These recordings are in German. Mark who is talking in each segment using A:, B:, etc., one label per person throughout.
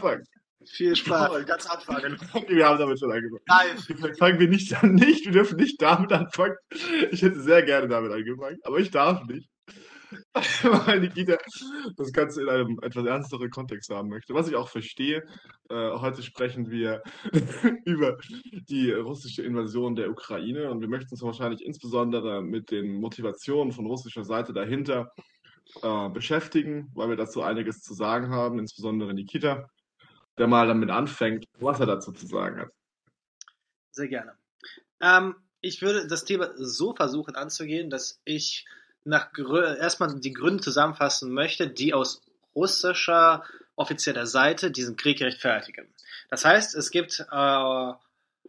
A: anfangen?
B: Viel Spaß.
A: Ganz anfangen. Wir haben damit schon angefangen.
B: Nein.
A: Fangen wir nicht an, nicht, wir dürfen nicht damit anfangen. Ich hätte sehr gerne damit angefangen, aber ich darf nicht. Weil Nikita das Ganze in einem etwas ernsteren Kontext haben möchte. Was ich auch verstehe. Äh, heute sprechen wir über die russische Invasion der Ukraine und wir möchten uns wahrscheinlich insbesondere mit den Motivationen von russischer Seite dahinter äh, beschäftigen, weil wir dazu einiges zu sagen haben, insbesondere Nikita, der mal damit anfängt, was er dazu zu sagen hat.
B: Sehr gerne. Ähm, ich würde das Thema so versuchen anzugehen, dass ich nach erstmal die Gründe zusammenfassen möchte, die aus russischer offizieller Seite diesen Krieg rechtfertigen. Das heißt, es gibt äh,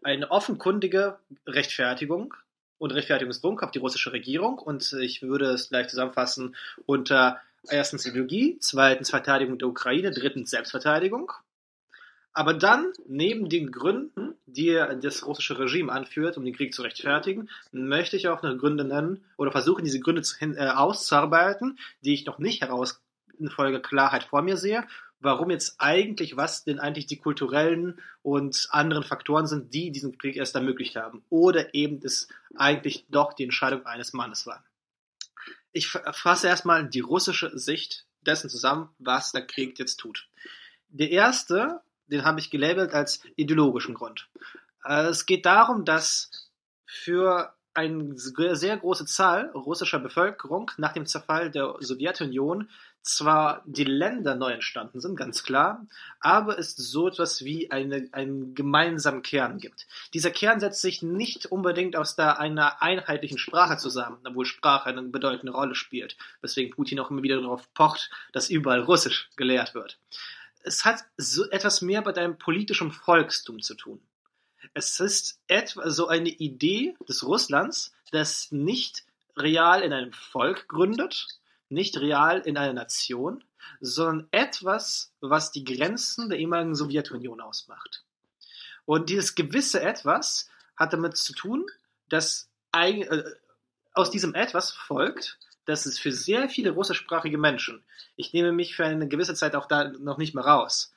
B: eine offenkundige Rechtfertigung und Rechtfertigungsdruck auf die russische Regierung und ich würde es gleich zusammenfassen unter erstens Ideologie, zweitens Verteidigung der Ukraine, drittens Selbstverteidigung. Aber dann, neben den Gründen, die das russische Regime anführt, um den Krieg zu rechtfertigen, möchte ich auch noch Gründe nennen oder versuchen, diese Gründe zu, äh, auszuarbeiten, die ich noch nicht heraus in Folge Klarheit vor mir sehe, warum jetzt eigentlich, was denn eigentlich die kulturellen und anderen Faktoren sind, die diesen Krieg erst ermöglicht haben. Oder eben es eigentlich doch die Entscheidung eines Mannes war. Ich fasse erstmal die russische Sicht dessen zusammen, was der Krieg jetzt tut. Der erste den habe ich gelabelt als ideologischen Grund. Äh, es geht darum, dass für eine sehr große Zahl russischer Bevölkerung nach dem Zerfall der Sowjetunion zwar die Länder neu entstanden sind, ganz klar, aber es so etwas wie eine, einen gemeinsamen Kern gibt. Dieser Kern setzt sich nicht unbedingt aus der, einer einheitlichen Sprache zusammen, obwohl Sprache eine bedeutende Rolle spielt, weswegen Putin auch immer wieder darauf pocht, dass überall Russisch gelehrt wird es hat so etwas mehr mit einem politischen Volkstum zu tun. Es ist etwa so eine Idee des Russlands, das nicht real in einem Volk gründet, nicht real in einer Nation, sondern etwas, was die Grenzen der ehemaligen Sowjetunion ausmacht. Und dieses gewisse Etwas hat damit zu tun, dass äh, aus diesem Etwas folgt, dass es für sehr viele russischsprachige Menschen, ich nehme mich für eine gewisse Zeit auch da noch nicht mehr raus,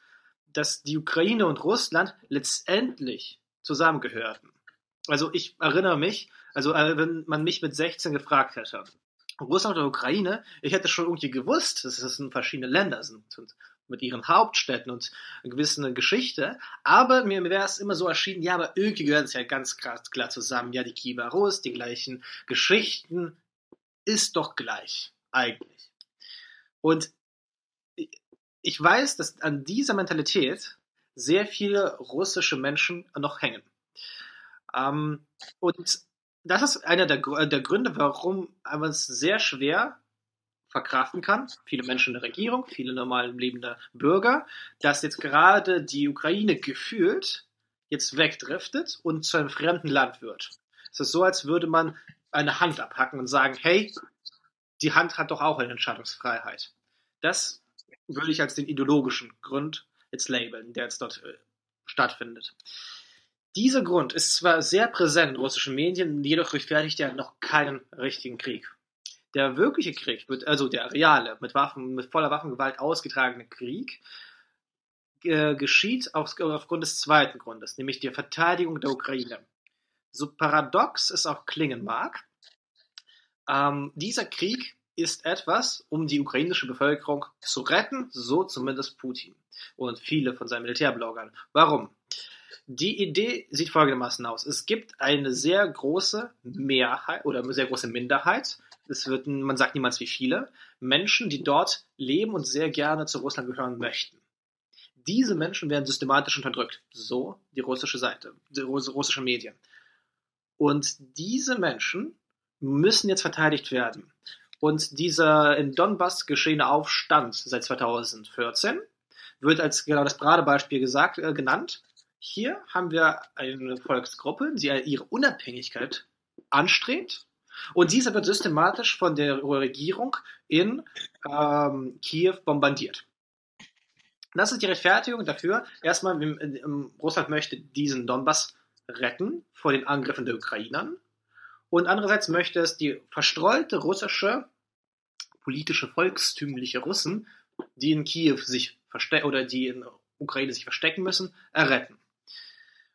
B: dass die Ukraine und Russland letztendlich zusammengehörten. Also ich erinnere mich, also äh, wenn man mich mit 16 gefragt hätte, Russland oder Ukraine, ich hätte schon irgendwie gewusst, dass es verschiedene Länder sind und mit ihren Hauptstädten und einer gewissen Geschichte. Aber mir wäre es immer so erschienen, ja, aber irgendwie gehört es ja ganz klar, zusammen. Ja, die Kiewer Rus, die gleichen Geschichten, ist doch gleich, eigentlich. Und ich weiß, dass an dieser Mentalität sehr viele russische Menschen noch hängen. Ähm, und das ist einer der, der Gründe, warum man es sehr schwer verkraften kann, viele Menschen in der Regierung, viele normal lebende Bürger, dass jetzt gerade die Ukraine gefühlt jetzt wegdriftet und zu einem fremden Land wird. Es ist so, als würde man eine Hand abhacken und sagen, hey, die Hand hat doch auch eine Entscheidungsfreiheit. Das würde ich als den ideologischen Grund jetzt labeln, der jetzt dort äh, stattfindet. Dieser Grund ist zwar sehr präsent in russischen Medien, jedoch rechtfertigt er noch keinen richtigen Krieg. Der wirkliche Krieg, wird, also der reale, mit, Waffen, mit voller Waffengewalt ausgetragene Krieg, äh, geschieht auf, aufgrund des zweiten Grundes, nämlich der Verteidigung der Ukraine. So paradox es auch klingen mag, ähm, dieser Krieg ist etwas, um die ukrainische Bevölkerung zu retten, so zumindest Putin und viele von seinen Militärbloggern. Warum? Die Idee sieht folgendermaßen aus. Es gibt eine sehr große Mehrheit oder eine sehr große Minderheit, es wird, man sagt niemals wie viele, Menschen, die dort leben und sehr gerne zu Russland gehören möchten. Diese Menschen werden systematisch unterdrückt. So die russische Seite, die russische Medien. Und diese Menschen müssen jetzt verteidigt werden. Und dieser in Donbass geschehene Aufstand seit 2014 wird als genau das Paradebeispiel gesagt, äh, genannt. Hier haben wir eine Volksgruppe, die ihre Unabhängigkeit anstrebt. Und diese wird systematisch von der Regierung in ähm, Kiew bombardiert. Das ist die Rechtfertigung dafür. Erstmal, Russland möchte diesen Donbass retten vor den Angriffen der Ukrainern. Und andererseits möchte es die verstreute russische politische volkstümliche Russen, die in Kiew sich verstecken oder die in Ukraine sich verstecken müssen, erretten.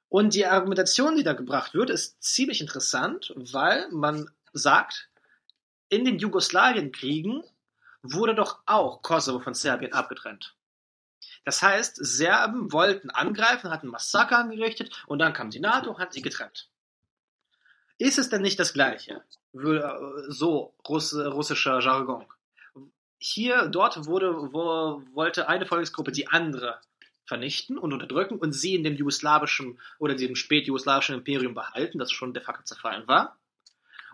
B: Und die Argumentation, die da gebracht wird, ist ziemlich interessant, weil man sagt, in den Jugoslawienkriegen wurde doch auch Kosovo von Serbien abgetrennt. Das heißt, Serben wollten angreifen, hatten Massaker angerichtet und dann kam die NATO und hat sie getrennt. Ist es denn nicht das Gleiche? So russischer Jargon. Hier, dort wurde, wo, wollte eine Volksgruppe die andere vernichten und unterdrücken und sie in dem jugoslawischen oder dem spätjugoslawischen Imperium behalten, das schon de facto zerfallen war.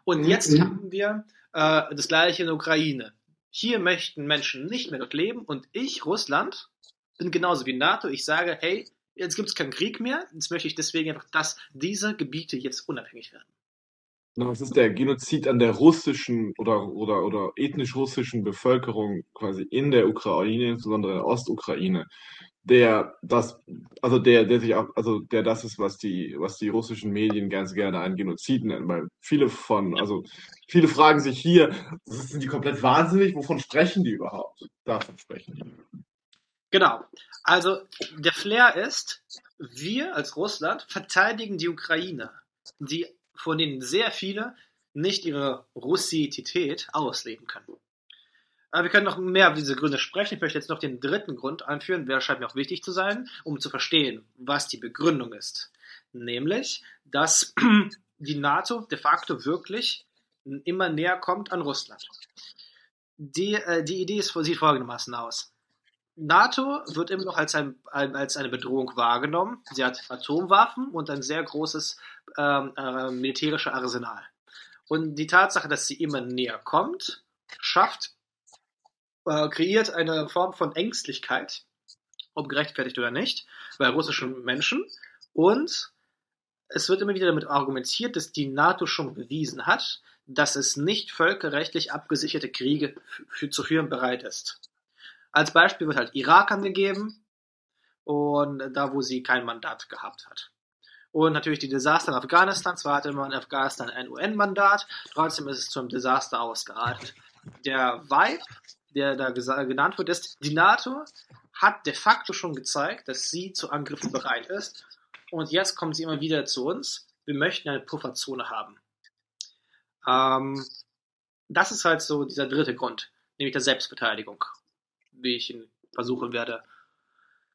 B: Und mhm. jetzt haben wir äh, das gleiche in der Ukraine. Hier möchten Menschen nicht mehr dort leben und ich, Russland, bin genauso wie NATO. Ich sage, hey, jetzt gibt es keinen Krieg mehr, jetzt möchte ich deswegen einfach, dass diese Gebiete jetzt unabhängig werden.
A: Das ist der Genozid an der russischen oder, oder, oder ethnisch russischen Bevölkerung quasi in der Ukraine, insbesondere in der Ostukraine der das, also der, der sich auch, also der das ist, was die, was die russischen Medien ganz gerne einen Genozid nennen, weil viele von, also viele fragen sich hier, sind die komplett wahnsinnig? Wovon sprechen die überhaupt? Davon sprechen die.
B: Genau. Also der Flair ist, wir als Russland verteidigen die Ukraine, die von denen sehr viele nicht ihre Russität ausleben können. Aber wir können noch mehr über diese Gründe sprechen. Ich möchte jetzt noch den dritten Grund anführen, der scheint mir auch wichtig zu sein, um zu verstehen, was die Begründung ist. Nämlich, dass die NATO de facto wirklich immer näher kommt an Russland. Die, äh, die Idee ist, sieht folgendermaßen aus. NATO wird immer noch als, ein, als eine Bedrohung wahrgenommen. Sie hat Atomwaffen und ein sehr großes ähm, äh, militärisches Arsenal. Und die Tatsache, dass sie immer näher kommt, schafft äh, kreiert eine Form von Ängstlichkeit, ob gerechtfertigt oder nicht, bei russischen Menschen. Und es wird immer wieder damit argumentiert, dass die NATO schon bewiesen hat, dass es nicht völkerrechtlich abgesicherte Kriege zu führen bereit ist. Als Beispiel wird halt Irak angegeben und da, wo sie kein Mandat gehabt hat. Und natürlich die Desaster in Afghanistan. Zwar hatte man in Afghanistan ein UN-Mandat, trotzdem ist es zum Desaster ausgeartet. Der Vibe der da genannt wird, ist, die NATO hat de facto schon gezeigt, dass sie zu Angriffen bereit ist. Und jetzt kommt sie immer wieder zu uns. Wir möchten eine Pufferzone haben. Ähm, das ist halt so dieser dritte Grund, nämlich der Selbstverteidigung, wie ich ihn versuchen werde.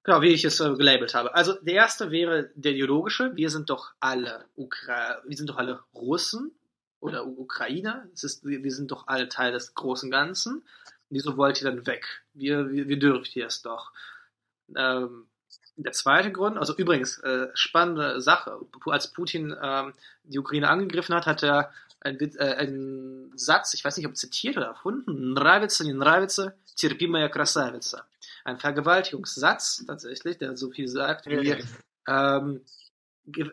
B: Genau, wie ich es äh, gelabelt habe. Also der erste wäre der ideologische. Wir sind doch alle Ukra wir sind doch alle Russen oder Ukrainer. Es ist, wir, sind doch alle Teil des großen Ganzen. Wieso wollt ihr dann weg? Wir, wir, wir dürft ihr es doch. Ähm, der zweite Grund, also übrigens, äh, spannende Sache. Als Putin ähm, die Ukraine angegriffen hat, hat er einen, äh, einen Satz, ich weiß nicht, ob zitiert oder erfunden, Nравится, не нравится, терпи моя красавица. Ein Vergewaltigungssatz, tatsächlich, der so viel sagt wie, ähm,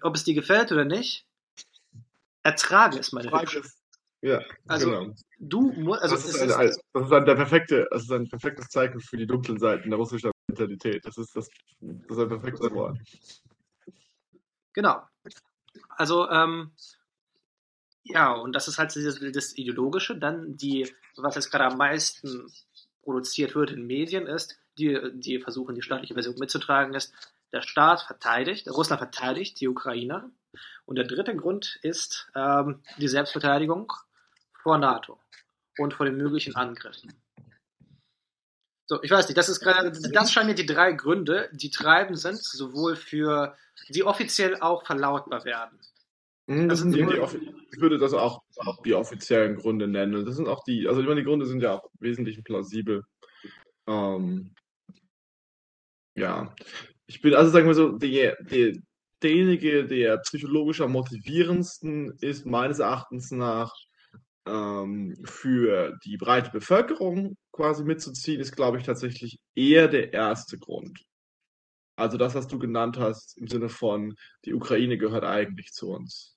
B: ob es dir gefällt oder nicht, ertrage es, meine Hübsche.
A: Ja,
B: also,
A: genau.
B: Du also
A: das, ist ein, das ist ein, der perfekte, das ist ein perfektes Zeichen für die dunklen Seiten der russischen Mentalität. Das ist, das, das ist ein perfektes Wort.
B: Genau. Also, ähm, ja, und das ist halt das, das Ideologische. Dann die, was jetzt gerade am meisten produziert wird in Medien, ist, die, die versuchen, die staatliche Version mitzutragen, ist, der Staat verteidigt, Russland verteidigt die Ukrainer. Und der dritte Grund ist ähm, die Selbstverteidigung vor NATO und vor den möglichen Angriffen. So, ich weiß nicht, das ist gerade, das scheinen mir die drei Gründe, die treibend sind, sowohl für, die offiziell auch verlautbar werden.
A: Mhm, das sind die, die, ich würde das auch, auch die offiziellen Gründe nennen. Das sind auch die, also ich meine, die Gründe sind ja auch wesentlich plausibel. Ähm, ja, ich bin, also sagen wir so, die, die, derjenige, der psychologisch am motivierendsten ist, meines Erachtens nach, ähm, für die breite Bevölkerung quasi mitzuziehen, ist, glaube ich, tatsächlich eher der erste Grund. Also das, was du genannt hast, im Sinne von, die Ukraine gehört eigentlich zu uns.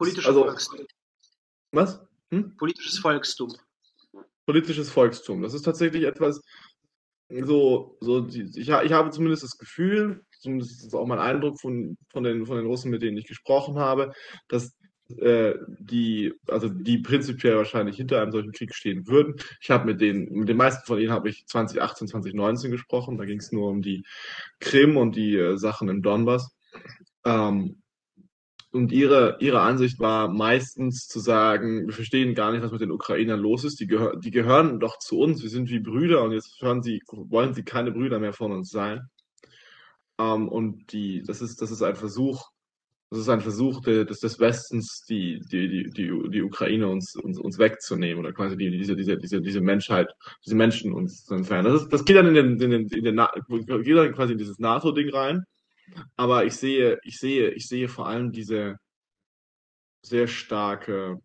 B: Politisches also, Volkstum.
A: Was?
B: Hm? Politisches Volkstum.
A: Politisches Volkstum. Das ist tatsächlich etwas, so, so die, ich, ich habe zumindest das Gefühl, zumindest ist auch mein Eindruck von, von, den, von den Russen, mit denen ich gesprochen habe, dass äh, die, also die prinzipiell wahrscheinlich hinter einem solchen Krieg stehen würden. Ich habe mit den, mit den meisten von ihnen habe ich 2018, 2019 gesprochen. Da ging es nur um die Krim und die äh, Sachen im Donbass. Ähm, und ihre, ihre Ansicht war meistens zu sagen, wir verstehen gar nicht, was mit den Ukrainern los ist. Die, gehör, die gehören doch zu uns. Wir sind wie Brüder und jetzt hören sie, wollen sie keine Brüder mehr von uns sein. Ähm, und die, das ist, das ist ein Versuch, das ist ein Versuch des, des Westens, die, die, die, die, die Ukraine uns, uns, uns wegzunehmen oder quasi die, diese, diese, diese, diese Menschheit, diese Menschen uns zu entfernen. Das, ist, das geht dann in den, in den, in den, geht dann quasi in dieses NATO-Ding rein. Aber ich sehe, ich sehe, ich sehe vor allem diese sehr starke,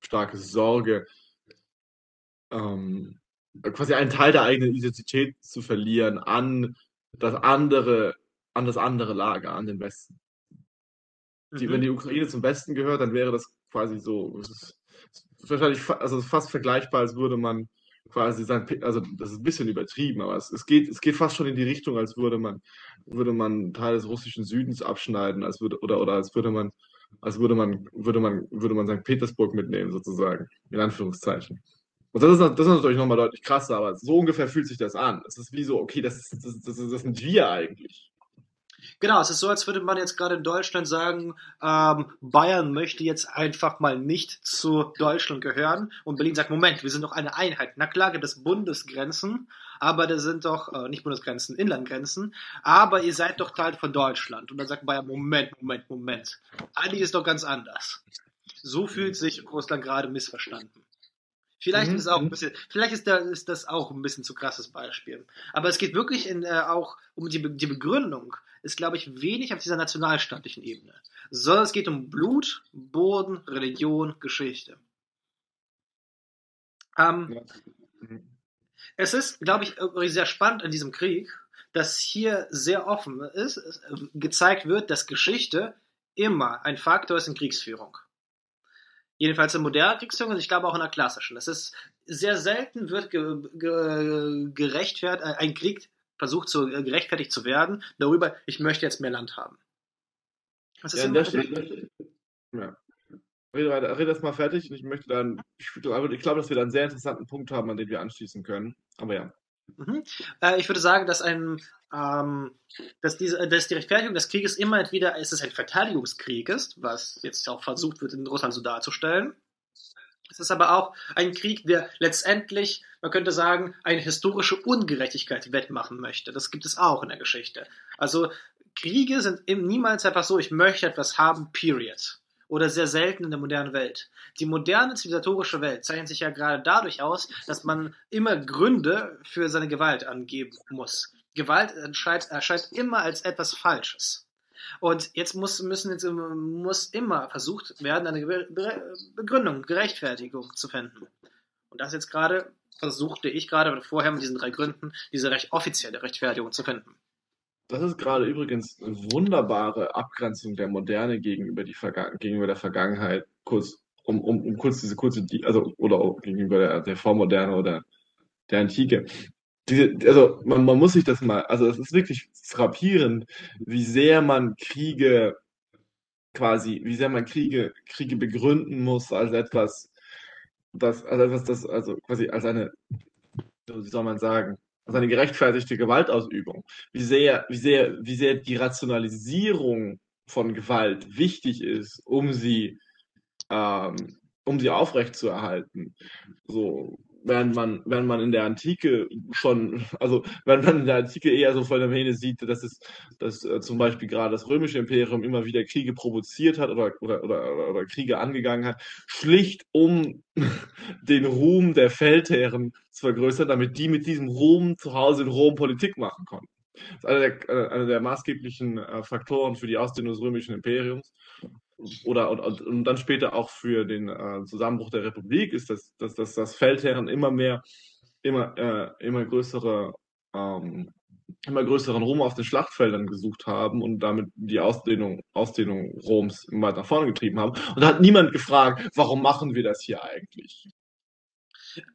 A: starke Sorge, ähm, quasi einen Teil der eigenen Identität zu verlieren an das andere, an das andere Lager, an den Westen. Die, mhm. Wenn die Ukraine zum Westen gehört, dann wäre das quasi so, es ist, wahrscheinlich also fast vergleichbar, als würde man quasi sein, also das ist ein bisschen übertrieben, aber es, es, geht, es geht fast schon in die Richtung, als würde man, würde man Teil des russischen Südens abschneiden, als würde, oder, oder als würde man, als würde man, würde man, würde man St. Petersburg mitnehmen, sozusagen, in Anführungszeichen. Und das ist, das ist natürlich nochmal deutlich krasser, aber so ungefähr fühlt sich das an. Es ist wie so, okay, das, das, das, das sind wir eigentlich.
B: Genau, es ist so, als würde man jetzt gerade in Deutschland sagen, ähm, Bayern möchte jetzt einfach mal nicht zu Deutschland gehören und Berlin sagt, Moment, wir sind doch eine Einheit. Na klar gibt es Bundesgrenzen, aber das sind doch, äh, nicht Bundesgrenzen, Inlandgrenzen, aber ihr seid doch Teil von Deutschland. Und dann sagt Bayern, Moment, Moment, Moment. Eigentlich ist doch ganz anders. So fühlt sich Russland gerade missverstanden. Vielleicht mhm. ist auch ein mhm. bisschen, vielleicht ist, da, ist das auch ein bisschen zu krasses Beispiel. Aber es geht wirklich in, äh, auch um die, die Begründung ist, glaube ich, wenig auf dieser nationalstaatlichen Ebene, sondern es geht um Blut, Boden, Religion, Geschichte. Ähm, ja. Es ist, glaube ich, sehr spannend an diesem Krieg, dass hier sehr offen ist, äh, gezeigt wird, dass Geschichte immer ein Faktor ist in Kriegsführung. Jedenfalls in moderner Kriegsführung und ich glaube auch in der klassischen. Es ist sehr selten wird ge, ge, gerechtfertigt, ein Krieg versucht zu, äh, gerechtfertigt zu werden, darüber, ich möchte jetzt mehr Land haben.
A: Das ist ja, der Stelle, ja. Rede, rede das mal fertig und ich möchte dann, ich, ich glaube, dass wir da einen sehr interessanten Punkt haben, an den wir anschließen können. Aber ja.
B: Mhm. Äh, ich würde sagen, dass ein, ähm, dass, diese, dass die Rechtfertigung des Krieges immer entweder ist es ein Verteidigungskrieg ist, was jetzt auch versucht wird in Russland so darzustellen, es ist aber auch ein Krieg, der letztendlich, man könnte sagen, eine historische Ungerechtigkeit wettmachen möchte. Das gibt es auch in der Geschichte. Also Kriege sind eben niemals einfach so, ich möchte etwas haben, period. Oder sehr selten in der modernen Welt. Die moderne zivilisatorische Welt zeichnet sich ja gerade dadurch aus, dass man immer Gründe für seine Gewalt angeben muss. Gewalt erscheint, erscheint immer als etwas Falsches. Und jetzt muss, müssen jetzt, muss immer versucht werden, eine Begründung, Gerechtfertigung zu finden. Und das jetzt gerade versuchte ich gerade vorher mit diesen drei Gründen, diese recht offizielle Rechtfertigung zu finden.
A: Das ist gerade übrigens eine wunderbare Abgrenzung der Moderne gegenüber, die Verga gegenüber der Vergangenheit, kurz, um, um, um kurz diese kurze, also, oder gegenüber der, der Vormoderne oder der Antike diese, also man, man muss sich das mal, also es ist wirklich frappierend, wie sehr man Kriege quasi, wie sehr man Kriege, Kriege begründen muss als etwas, das, als etwas, das, also quasi als eine, wie soll man sagen, als eine gerechtfertigte Gewaltausübung. Wie sehr, wie sehr, wie sehr die Rationalisierung von Gewalt wichtig ist, um sie, ähm, um sie aufrechtzuerhalten. So, während man, während man in der Antike schon, also während man in der Antike eher so Phänomene sieht, dass es, dass äh, zum Beispiel gerade das römische Imperium immer wieder Kriege provoziert hat oder, oder, oder, oder Kriege angegangen hat, schlicht um den Ruhm der Feldherren zu vergrößern, damit die mit diesem Ruhm zu Hause in Rom Politik machen konnten. Das ist einer der, äh, einer der maßgeblichen äh, Faktoren für die Ausdehnung des römischen Imperiums oder und, und, dann später auch für den äh, Zusammenbruch der Republik ist, dass, dass, dass, dass Feldherren immer mehr, immer, äh, immer größere, ähm, immer größeren Ruhm auf den Schlachtfeldern gesucht haben und damit die Ausdehnung, Ausdehnung Roms immer weiter nach vorne getrieben haben. Und da hat niemand gefragt, warum machen wir das hier eigentlich?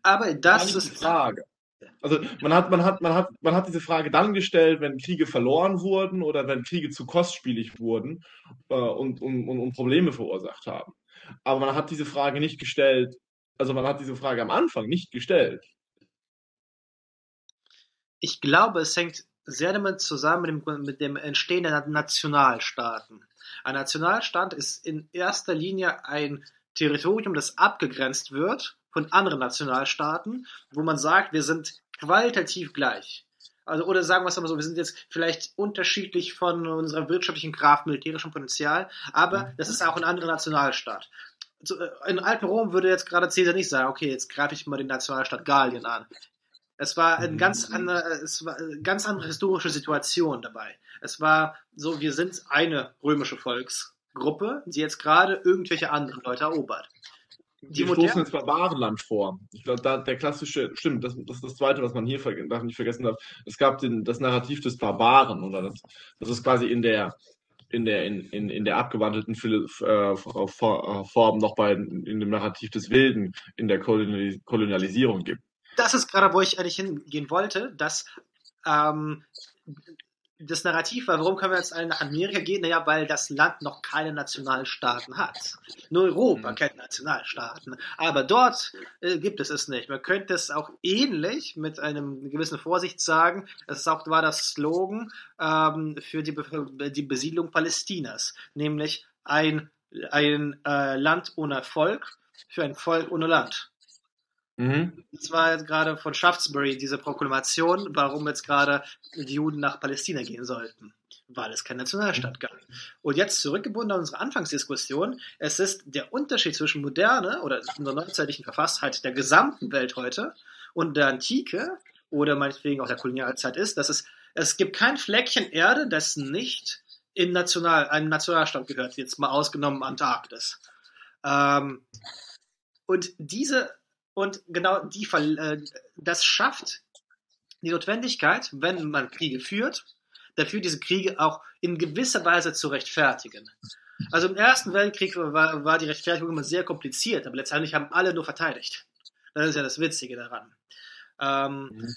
B: Aber das ist die Frage.
A: Also man hat, man hat, man hat, man hat diese Frage dann gestellt, wenn Kriege verloren wurden oder wenn Kriege zu kostspielig wurden äh, und, und, und, Probleme verursacht haben. aber man hat diese Frage nicht gestellt, also man hat diese Frage am Anfang nicht gestellt.
B: Ich glaube, es hängt sehr damit zusammen mit dem, mit dem Entstehen der Nationalstaaten. Ein Nationalstaat ist in erster Linie ein Territorium, das abgegrenzt wird von anderen Nationalstaaten, wo man sagt, wir sind qualitativ gleich. Also, oder sagen wir es mal so, wir sind jetzt vielleicht unterschiedlich von unserer wirtschaftlichen Kraft, militärischem Potenzial, aber mhm. das ist auch ein anderer Nationalstaat. Äh, in alten Rom würde jetzt gerade Caesar nicht sagen, okay, jetzt greife ich mal den Nationalstaat Gallien an. Es war eine ganz andere, es war eine ganz andere historische Situation dabei. Es war so, wir sind eine römische Volksgruppe, die jetzt gerade irgendwelche anderen Leute erobert.
A: Die wir stoßen ins Barbarenland vor. Ich glaube, da der klassische, stimmt, das, das ist das Zweite, was man hier darf nicht vergessen darf. Es gab den, das Narrativ des Barbaren, oder das, das ist quasi in der, in der, in, in, in der abgewandelten äh, Form noch bei, in dem Narrativ des Wilden in der Kolonialisierung gibt
B: das ist gerade, wo ich eigentlich hingehen wollte, dass ähm, das Narrativ war, warum können wir jetzt alle nach Amerika gehen? Naja, weil das Land noch keine Nationalstaaten hat. Nur Europa mhm. kennt Nationalstaaten. Aber dort äh, gibt es es nicht. Man könnte es auch ähnlich mit einem gewissen Vorsicht sagen. Es auch, war das Slogan ähm, für die, die Besiedlung Palästinas. Nämlich ein, ein äh, Land ohne Volk für ein Volk ohne Land. Mhm. Das war jetzt gerade von Shaftesbury diese Proklamation, warum jetzt gerade die Juden nach Palästina gehen sollten, weil es keine Nationalstaat gab. Und jetzt zurückgebunden an unsere Anfangsdiskussion, es ist der Unterschied zwischen Moderne oder unserer neuzeitlichen Verfasstheit der gesamten Welt heute und der Antike oder meinetwegen auch der Kolonialzeit ist, dass es, es gibt kein Fleckchen Erde, das nicht in National, einem Nationalstaat gehört, jetzt mal ausgenommen Antarktis. Ähm, und diese und genau die, äh, das schafft die Notwendigkeit, wenn man Kriege führt, dafür diese Kriege auch in gewisser Weise zu rechtfertigen. Also im Ersten Weltkrieg war, war die Rechtfertigung immer sehr kompliziert, aber letztendlich haben alle nur verteidigt. Das ist ja das Witzige daran. Ähm, mhm.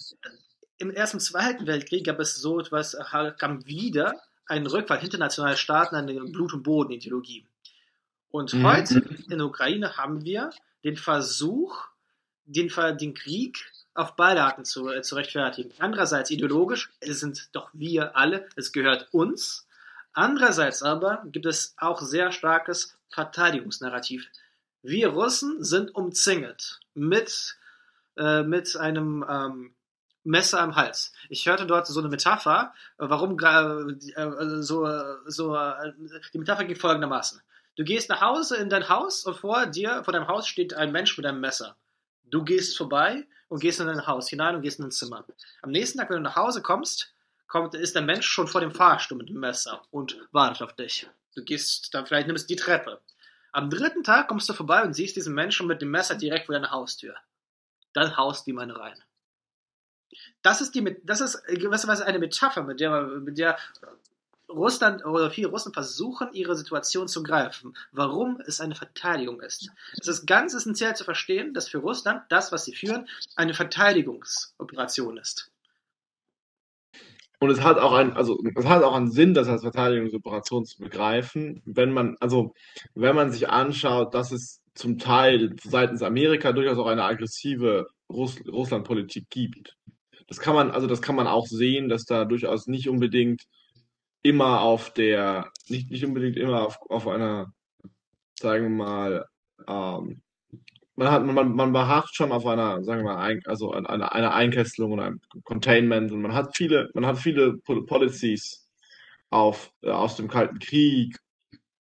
B: Im Ersten und Zweiten Weltkrieg gab es so etwas, kam wieder ein Rückfall internationaler Staaten an eine Blut- und Boden-Ideologie. Und mhm. heute in der Ukraine haben wir den Versuch, den, den Krieg auf beide Arten zu, äh, zu rechtfertigen. Andererseits ideologisch, es sind doch wir alle, es gehört uns. Andererseits aber gibt es auch sehr starkes Verteidigungsnarrativ. Wir Russen sind umzingelt mit, äh, mit einem ähm, Messer am Hals. Ich hörte dort so eine Metapher, warum äh, so, so äh, die Metapher geht folgendermaßen. Du gehst nach Hause in dein Haus und vor dir, vor deinem Haus steht ein Mensch mit einem Messer. Du gehst vorbei und gehst in dein Haus hinein und gehst in dein Zimmer. Am nächsten Tag, wenn du nach Hause kommst, kommt, ist der Mensch schon vor dem Fahrstuhl mit dem Messer und wartet auf dich. Du gehst dann vielleicht nimmst die Treppe. Am dritten Tag kommst du vorbei und siehst diesen Menschen mit dem Messer direkt vor deiner Haustür. Dann haust du ihm eine rein. Das ist die, das ist gewisserweise eine Metapher, mit der, mit der Russland oder viele Russen versuchen, ihre Situation zu greifen, warum es eine Verteidigung ist. Es ist ganz essentiell zu verstehen, dass für Russland das, was sie führen, eine Verteidigungsoperation ist.
A: Und es hat auch ein, also es hat auch einen Sinn, das als Verteidigungsoperation zu begreifen, wenn man, also wenn man sich anschaut, dass es zum Teil seitens Amerika durchaus auch eine aggressive Russ Russlandpolitik gibt. Das kann man, also das kann man auch sehen, dass da durchaus nicht unbedingt immer auf der, nicht, nicht unbedingt immer auf, auf einer, sagen wir mal, ähm, man hat, man, man beharrt schon auf einer, sagen wir mal, ein, also einer, einer Einkesselung und einem Containment und man hat viele, man hat viele Policies auf, äh, aus dem Kalten Krieg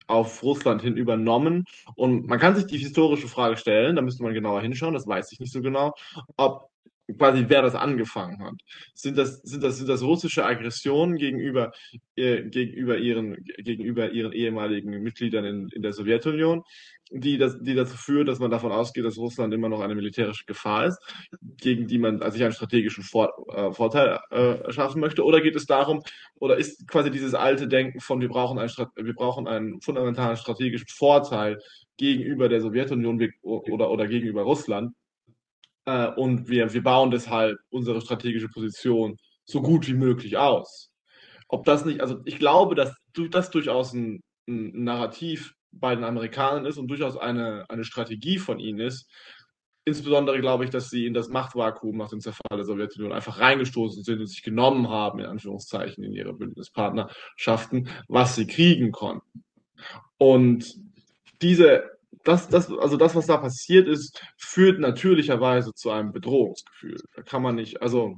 A: auf Russland hin übernommen. Und man kann sich die historische Frage stellen, da müsste man genauer hinschauen, das weiß ich nicht so genau, ob quasi wer das angefangen hat. Sind das, sind das, sind das russische Aggressionen gegenüber, äh, gegenüber, ihren, gegenüber ihren ehemaligen Mitgliedern in, in der Sowjetunion, die, das, die dazu führen, dass man davon ausgeht, dass Russland immer noch eine militärische Gefahr ist, gegen die man sich einen strategischen Vor äh, Vorteil äh, schaffen möchte? Oder geht es darum, oder ist quasi dieses alte Denken von, wir brauchen, ein, wir brauchen einen fundamentalen strategischen Vorteil gegenüber der Sowjetunion oder, oder gegenüber Russland, äh, und wir, wir bauen deshalb unsere strategische Position so gut wie möglich aus. Ob das nicht, also ich glaube, dass das durchaus ein, ein Narrativ bei den Amerikanern ist und durchaus eine, eine Strategie von ihnen ist. Insbesondere glaube ich, dass sie in das Machtvakuum nach dem Zerfall der Sowjetunion einfach reingestoßen sind und sich genommen haben, in Anführungszeichen, in ihre Bündnispartnerschaften, was sie kriegen konnten. Und diese, das, das, also das, was da passiert ist, führt natürlicherweise zu einem Bedrohungsgefühl. Da kann man nicht, also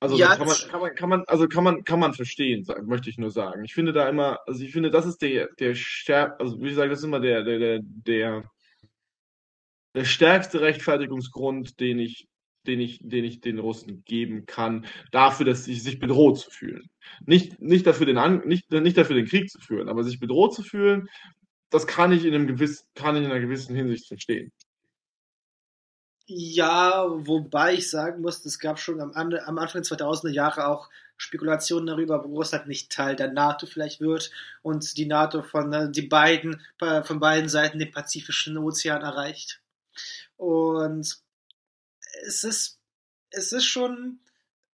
A: also ja, kann man, kann man, kann man, also kann man, kann man verstehen, möchte ich nur sagen. Ich finde da immer, also ich finde, das ist der, der stärk, also wie gesagt, das ist immer der, der, der, der, der stärkste Rechtfertigungsgrund, den ich, den ich, den ich den Russen geben kann, dafür, dass sie sich bedroht zu fühlen. Nicht, nicht dafür den, nicht, nicht dafür den Krieg zu führen, aber sich bedroht zu fühlen, das kann ich in einem gewissen, kann ich in einer gewissen Hinsicht verstehen.
B: Ja, wobei ich sagen muss, es gab schon am, am Anfang der 2000er Jahre auch Spekulationen darüber, wo Russland nicht Teil der NATO vielleicht wird und die NATO von äh, die beiden von beiden Seiten den Pazifischen Ozean erreicht. Und es ist es ist schon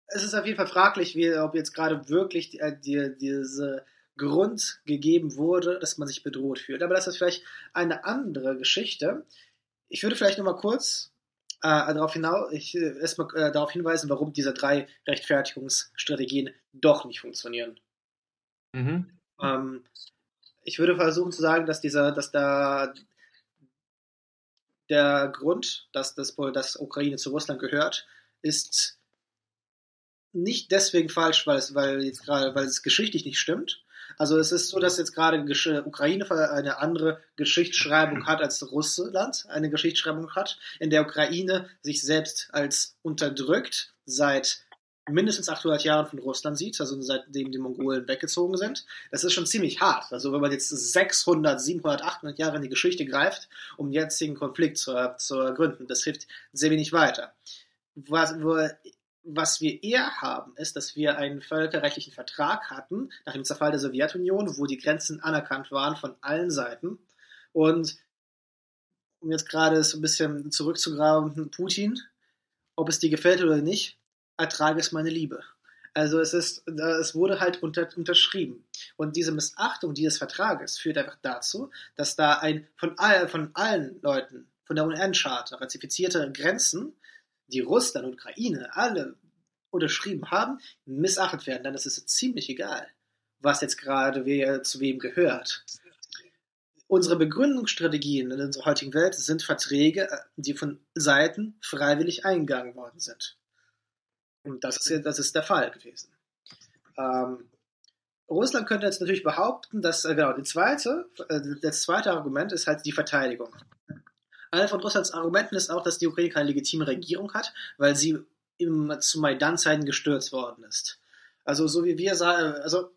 B: es ist auf jeden Fall fraglich, wie, ob jetzt gerade wirklich die, äh, die, diese Grund gegeben wurde, dass man sich bedroht fühlt. Aber das ist vielleicht eine andere Geschichte. Ich würde vielleicht noch mal kurz äh, darauf, hinaus, ich, äh, erstmal äh, darauf hinweisen, warum diese drei Rechtfertigungsstrategien doch nicht funktionieren. Mhm. Ähm, ich würde versuchen zu sagen, dass dieser, dass da der Grund, dass das dass Ukraine zu Russland gehört, ist nicht deswegen falsch, weil es, weil jetzt gerade, weil es geschichtlich nicht stimmt, also es ist so, dass jetzt gerade Ukraine eine andere Geschichtsschreibung hat als Russland eine Geschichtsschreibung hat, in der Ukraine sich selbst als unterdrückt seit mindestens 800 Jahren von Russland sieht, also seitdem die Mongolen weggezogen sind. Das ist schon ziemlich hart. Also wenn man jetzt 600, 700, 800 Jahre in die Geschichte greift, um den jetzigen Konflikt zu, zu ergründen, das hilft sehr wenig weiter. Was, wo was wir eher haben, ist, dass wir einen völkerrechtlichen Vertrag hatten, nach dem Zerfall der Sowjetunion, wo die Grenzen anerkannt waren von allen Seiten. Und um jetzt gerade so ein bisschen zurückzugraben, Putin, ob es dir gefällt oder nicht, ertrage es meine Liebe. Also es ist, es wurde halt unter, unterschrieben. Und diese Missachtung dieses Vertrages führt einfach dazu, dass da ein von, all, von allen Leuten von der UN-Charta ratifizierte Grenzen die Russland und Ukraine alle unterschrieben haben, missachtet werden, dann ist es ziemlich egal, was jetzt gerade wer zu wem gehört. Unsere Begründungsstrategien in unserer heutigen Welt sind Verträge, die von Seiten freiwillig eingegangen worden sind. Und das ist, das ist der Fall gewesen. Ähm, Russland könnte jetzt natürlich behaupten, dass, äh, genau, die zweite, äh, das zweite Argument ist halt die Verteidigung. Einer von Russlands Argumenten ist auch, dass die Ukraine keine legitime Regierung hat, weil sie im, zu Maidan-Zeiten gestürzt worden ist. Also so wie wir sagen, also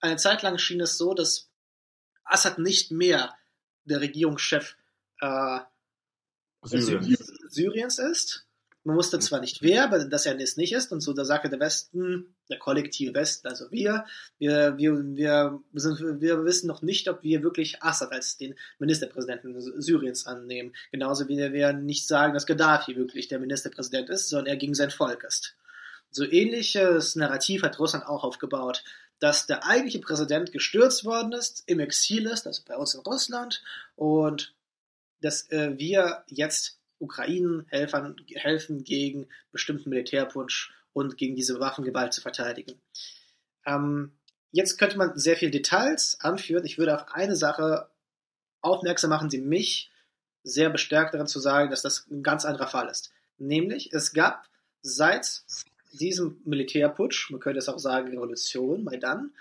B: eine Zeit lang schien es so, dass Assad nicht mehr der Regierungschef äh, Syriens. Syriens ist, man wusste zwar nicht wer, aber dass er es nicht ist, und so da sagte der Westen, der kollektive Westen, also wir, wir, wir, wir, sind, wir wissen noch nicht, ob wir wirklich Assad als den Ministerpräsidenten Syriens annehmen. Genauso wie wir nicht sagen, dass Gaddafi wirklich der Ministerpräsident ist, sondern er gegen sein Volk ist. So ähnliches Narrativ hat Russland auch aufgebaut, dass der eigentliche Präsident gestürzt worden ist, im Exil ist, also bei uns in Russland, und dass äh, wir jetzt Ukrainen helfen, gegen bestimmten Militärputsch und gegen diese Waffengewalt zu verteidigen. Ähm, jetzt könnte man sehr viele Details anführen. Ich würde auf eine Sache aufmerksam machen, die mich sehr bestärkt daran zu sagen, dass das ein ganz anderer Fall ist. Nämlich, es gab seit diesem Militärputsch, man könnte es auch sagen Revolution, Maidan,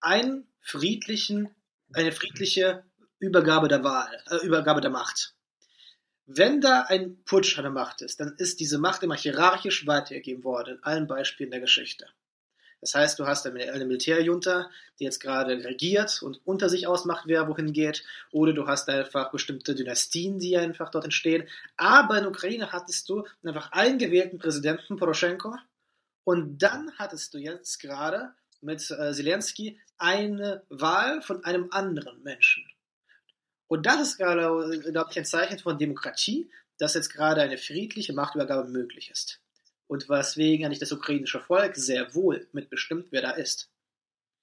B: einen friedlichen, eine friedliche Übergabe der Wahl, äh, Übergabe der Macht. Wenn da ein Putsch an der Macht ist, dann ist diese Macht immer hierarchisch weitergegeben worden in allen Beispielen der Geschichte. Das heißt, du hast eine Militärjunta, die jetzt gerade regiert und unter sich ausmacht, wer wohin geht, oder du hast einfach bestimmte Dynastien, die einfach dort entstehen. Aber in Ukraine hattest du einfach einen gewählten Präsidenten, Poroschenko, und dann hattest du jetzt gerade mit äh, Zelensky eine Wahl von einem anderen Menschen. Und das ist gerade, glaube ich, ein Zeichen von Demokratie, dass jetzt gerade eine friedliche Machtübergabe möglich ist. Und weswegen eigentlich das ukrainische Volk sehr wohl mitbestimmt, wer da ist.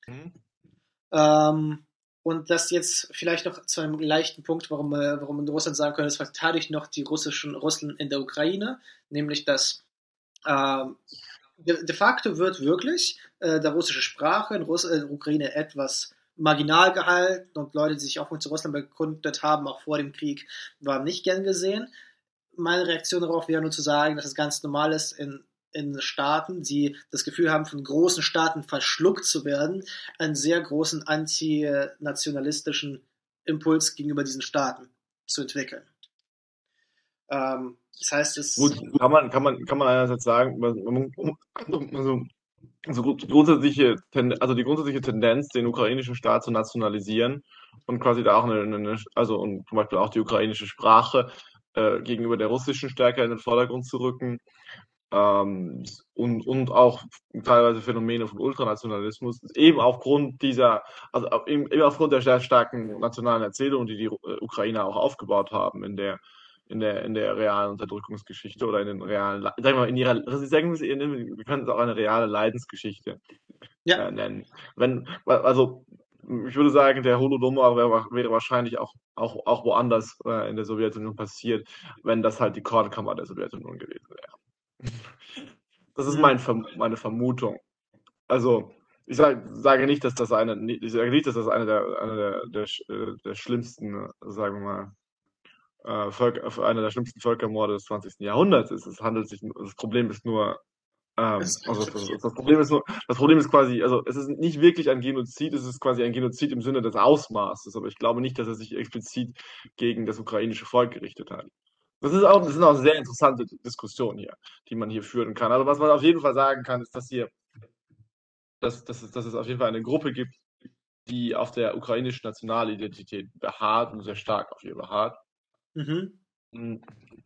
B: Mhm. Ähm, Und das jetzt vielleicht noch zu einem leichten Punkt, warum, äh, warum Russland sagen könnte, es verteidigt noch die russischen Russland in der Ukraine, nämlich dass äh, de, de, facto wird wirklich äh, der russische Sprache in, Russ in der Ukraine etwas marginal gehalten und Leute, die sich auch zu Russland bekundet haben, auch vor dem Krieg, waren nicht gern gesehen. Meine Reaktion darauf wäre nur zu sagen, dass es ganz normal ist, in in Staaten, die das Gefühl haben, von großen Staaten verschluckt zu werden, einen sehr großen antinationalistischen Impuls gegenüber diesen Staaten zu entwickeln. Ähm, das heißt, es.
A: Gut, kann man, kann man, kann man einerseits sagen, also, also grundsätzliche, also die grundsätzliche Tendenz, den ukrainischen Staat zu nationalisieren und quasi da auch eine, eine also und zum Beispiel auch die ukrainische Sprache äh, gegenüber der russischen stärker in den Vordergrund zu rücken, ähm, und, und auch teilweise Phänomene von Ultranationalismus, eben aufgrund dieser, also eben aufgrund der sehr starken nationalen Erzählung, die die äh, Ukrainer auch aufgebaut haben in der, in der, in der realen Unterdrückungsgeschichte oder in den realen, sagen wir mal, in ihrer, sagen wir, wir können es auch eine reale Leidensgeschichte ja. äh, nennen. Wenn, also, ich würde sagen, der Holodomor wäre, wäre wahrscheinlich auch, auch, auch woanders äh, in der Sowjetunion passiert, wenn das halt die Kornkammer der Sowjetunion gewesen wäre. Das ist mein, meine Vermutung. Also, ich sage, sage nicht, dass das eine, ich sage nicht, dass das eine der, eine der, der, äh, der schlimmsten, sagen wir mal, äh, Völker, einer der schlimmsten Völkermorde des 20. Jahrhunderts ist. Es handelt sich, das Problem ist nur, ähm, also das, das, Problem ist nur, das Problem ist quasi, also es ist nicht wirklich ein Genozid, es ist quasi ein Genozid im Sinne des Ausmaßes, aber ich glaube nicht, dass er sich explizit gegen das ukrainische Volk gerichtet hat. Das, ist auch, das sind auch sehr interessante Diskussionen hier, die man hier führen kann. Also was man auf jeden Fall sagen kann, ist, dass hier, dass, dass, es, dass es auf jeden Fall eine Gruppe gibt, die auf der ukrainischen Nationalidentität beharrt und sehr stark auf ihr beharrt. Mhm.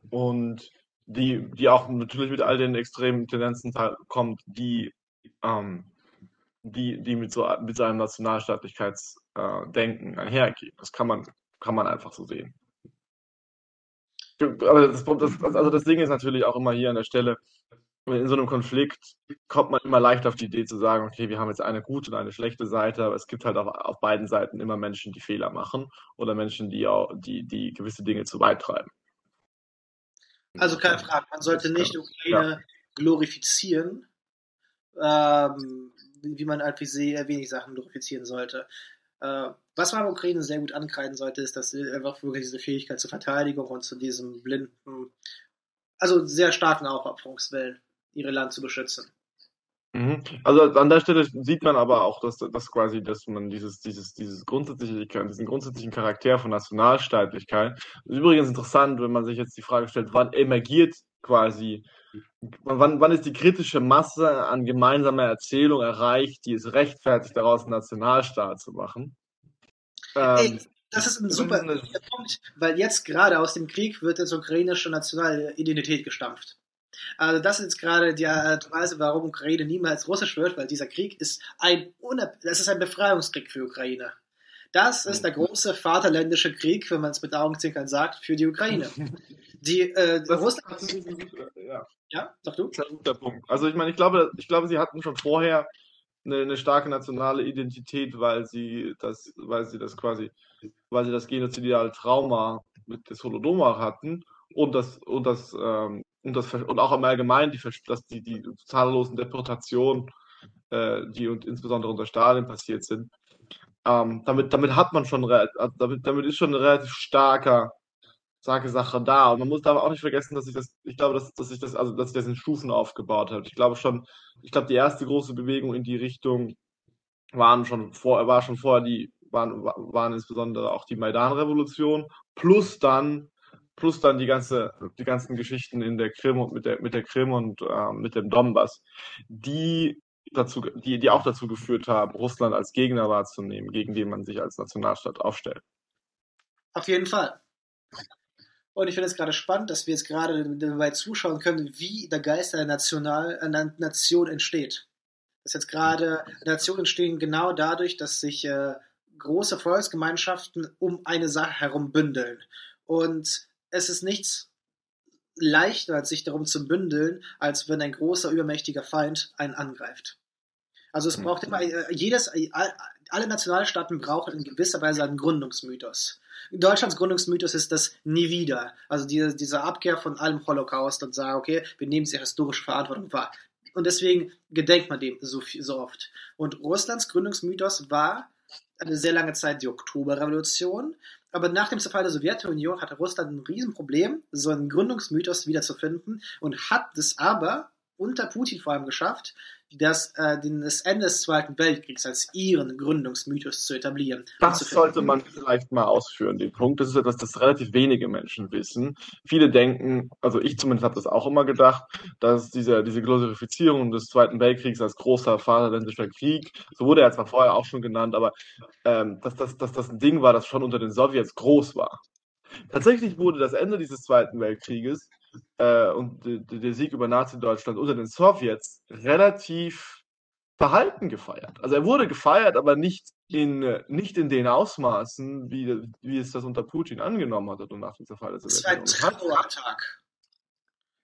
A: Und die, die auch natürlich mit all den extremen Tendenzen kommt, die, ähm, die, die mit so, mit so einem Nationalstaatlichkeitsdenken äh, einhergehen. Das kann man, kann man einfach so sehen. Aber das, das, also das Ding ist natürlich auch immer hier an der Stelle, in so einem Konflikt kommt man immer leicht auf die Idee zu sagen, okay, wir haben jetzt eine gute und eine schlechte Seite, aber es gibt halt auf, auf beiden Seiten immer Menschen, die Fehler machen oder Menschen, die auch, die, die gewisse Dinge zu weit treiben.
B: Also keine Frage, man sollte nicht Ukraine ja. glorifizieren, ähm, wie man halt wie sehr wenig Sachen glorifizieren sollte. Äh, was man der Ukraine sehr gut ankreiden sollte, ist, dass sie einfach wirklich diese Fähigkeit zur Verteidigung und zu diesem blinden, also sehr starken Aufopferungswillen, ihre Land zu beschützen.
A: Mhm. Also an der Stelle sieht man aber auch, dass, dass quasi, dass man dieses, dieses, dieses grundsätzliche, diesen grundsätzlichen Charakter von Nationalstaatlichkeit. Das ist übrigens interessant, wenn man sich jetzt die Frage stellt, wann emergiert quasi, wann, wann ist die kritische Masse an gemeinsamer Erzählung erreicht, die es rechtfertigt, daraus einen Nationalstaat zu machen?
B: Ähm, Ey, das ist ein super Punkt, weil jetzt gerade aus dem Krieg wird jetzt ukrainische nationale Identität gestampft. Also das ist gerade die Art und Weise, warum Ukraine niemals russisch wird, weil dieser Krieg ist ein, das ist ein Befreiungskrieg für Ukraine. Das ist der große vaterländische Krieg, wenn man es mit Augenzwinkern sagt, für die Ukraine. Die äh, Russland.
A: Ja. ja, sag du? Das ist ein guter Punkt. Also ich meine, ich glaube, ich glaube, sie hatten schon vorher eine, eine, starke nationale Identität, weil sie das, weil sie das quasi, weil sie das genozidale Trauma mit des Holodomor hatten und das und das ähm, und das und auch im Allgemeinen die, dass die, die zahllosen Deportationen, äh, die und insbesondere unter Stalin passiert sind. Ähm, damit, damit hat man schon, also damit, damit ist schon ein relativ starker starke Sache da. Und man muss aber auch nicht vergessen, dass ich das, ich glaube, dass, dass ich das, also dass ich das in Stufen aufgebaut habe. Ich glaube schon, ich glaube, die erste große Bewegung in die Richtung waren schon vor, war schon vorher die, waren, waren insbesondere auch die Maidan-Revolution, plus dann, plus dann die ganze, die ganzen Geschichten in der Krim und mit der, mit der Krim und äh, mit dem Donbass, die dazu, die, die auch dazu geführt haben, Russland als Gegner wahrzunehmen, gegen den man sich als Nationalstaat aufstellt.
B: Auf jeden Fall. Und ich finde es gerade spannend, dass wir jetzt gerade dabei zuschauen können, wie der Geist einer National, einer Nation entsteht. Dass jetzt gerade Nationen entstehen genau dadurch, dass sich äh, große Volksgemeinschaften um eine Sache herum bündeln. Und es ist nichts leichter, als sich darum zu bündeln, als wenn ein großer, übermächtiger Feind einen angreift. Also es hm. braucht immer äh, jedes, äh, alle Nationalstaaten brauchen in gewisser Weise einen Gründungsmythos. Deutschlands Gründungsmythos ist das Nie wieder. Also die, diese Abkehr von allem Holocaust und sagen, okay, wir nehmen die historische Verantwortung wahr. Und deswegen gedenkt man dem so, so oft. Und Russlands Gründungsmythos war eine sehr lange Zeit die Oktoberrevolution. Aber nach dem Zerfall der Sowjetunion hatte Russland ein Riesenproblem, so einen Gründungsmythos wiederzufinden und hat es aber unter Putin vor allem geschafft, das, äh, das Ende des Zweiten Weltkriegs als ihren Gründungsmythos zu etablieren.
A: Das sollte man vielleicht mal ausführen, den Punkt. Das ist etwas, das relativ wenige Menschen wissen. Viele denken, also ich zumindest habe das auch immer gedacht, dass diese, diese Glorifizierung des Zweiten Weltkriegs als großer Vaterländischer Krieg, so wurde er zwar vorher auch schon genannt, aber ähm, dass, dass, dass das ein Ding war, das schon unter den Sowjets groß war. Tatsächlich wurde das Ende dieses Zweiten Weltkrieges äh, und der Sieg über Nazi-Deutschland unter den Sowjets relativ verhalten gefeiert. Also er wurde gefeiert, aber nicht in, nicht in den Ausmaßen, wie, wie es das unter Putin angenommen hat und nach dem Zerfall
B: der Sowjetunion. Es war ein Trauertag.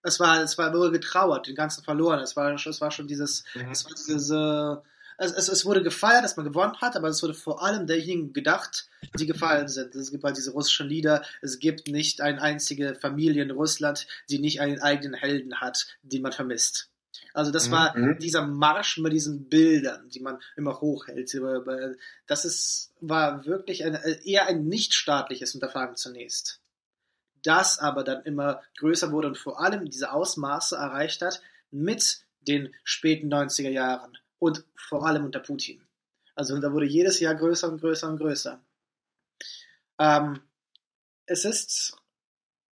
B: Es war, es war wohl getrauert, den ganzen verloren. Es war, es war schon dieses, mhm. es war diese also es, es, wurde gefeiert, dass man gewonnen hat, aber es wurde vor allem derjenigen gedacht, die gefallen sind. Es gibt halt diese russischen Lieder. Es gibt nicht eine einzige Familie in Russland, die nicht einen eigenen Helden hat, den man vermisst. Also das war mhm. dieser Marsch mit diesen Bildern, die man immer hochhält. Das ist, war wirklich ein, eher ein nichtstaatliches Unterfangen zunächst. Das aber dann immer größer wurde und vor allem diese Ausmaße erreicht hat mit den späten 90er Jahren und vor allem unter Putin. Also da wurde jedes Jahr größer und größer und größer. Ähm, es ist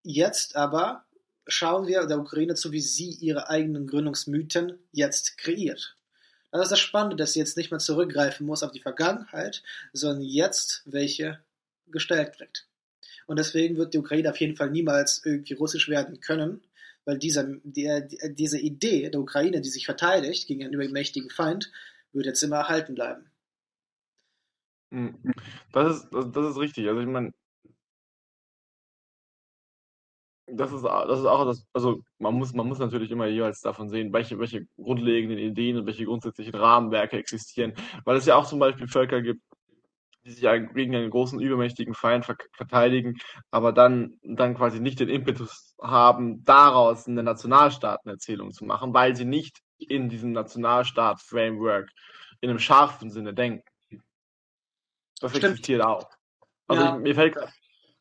B: jetzt aber, schauen wir der Ukraine zu, wie sie ihre eigenen Gründungsmythen jetzt kreiert. Das ist das Spannende, dass sie jetzt nicht mehr zurückgreifen muss auf die Vergangenheit, sondern jetzt welche gestellt kriegt. Und deswegen wird die Ukraine auf jeden Fall niemals irgendwie russisch werden können, weil dieser, der, diese Idee der Ukraine, die sich verteidigt gegen einen übermächtigen Feind, wird jetzt immer erhalten bleiben.
A: Hm. Das ist, das ist richtig. Also ich meine, das ist, das ist auch das, also man muss, man muss natürlich immer jeweils davon sehen, welche, welche grundlegenden Ideen und welche grundsätzlichen Rahmenwerke existieren. Weil es ja auch zum Beispiel Völker gibt, die sich gegen einen großen übermächtigen Feind verteidigen, aber dann, dann quasi nicht den Impetus haben, daraus eine Nationalstaatenerzählung zu machen, weil sie nicht in diesem Nationalstaat-Framework in einem scharfen Sinne denken. Das Stimmt. existiert auch. Also ja. ich, mir fällt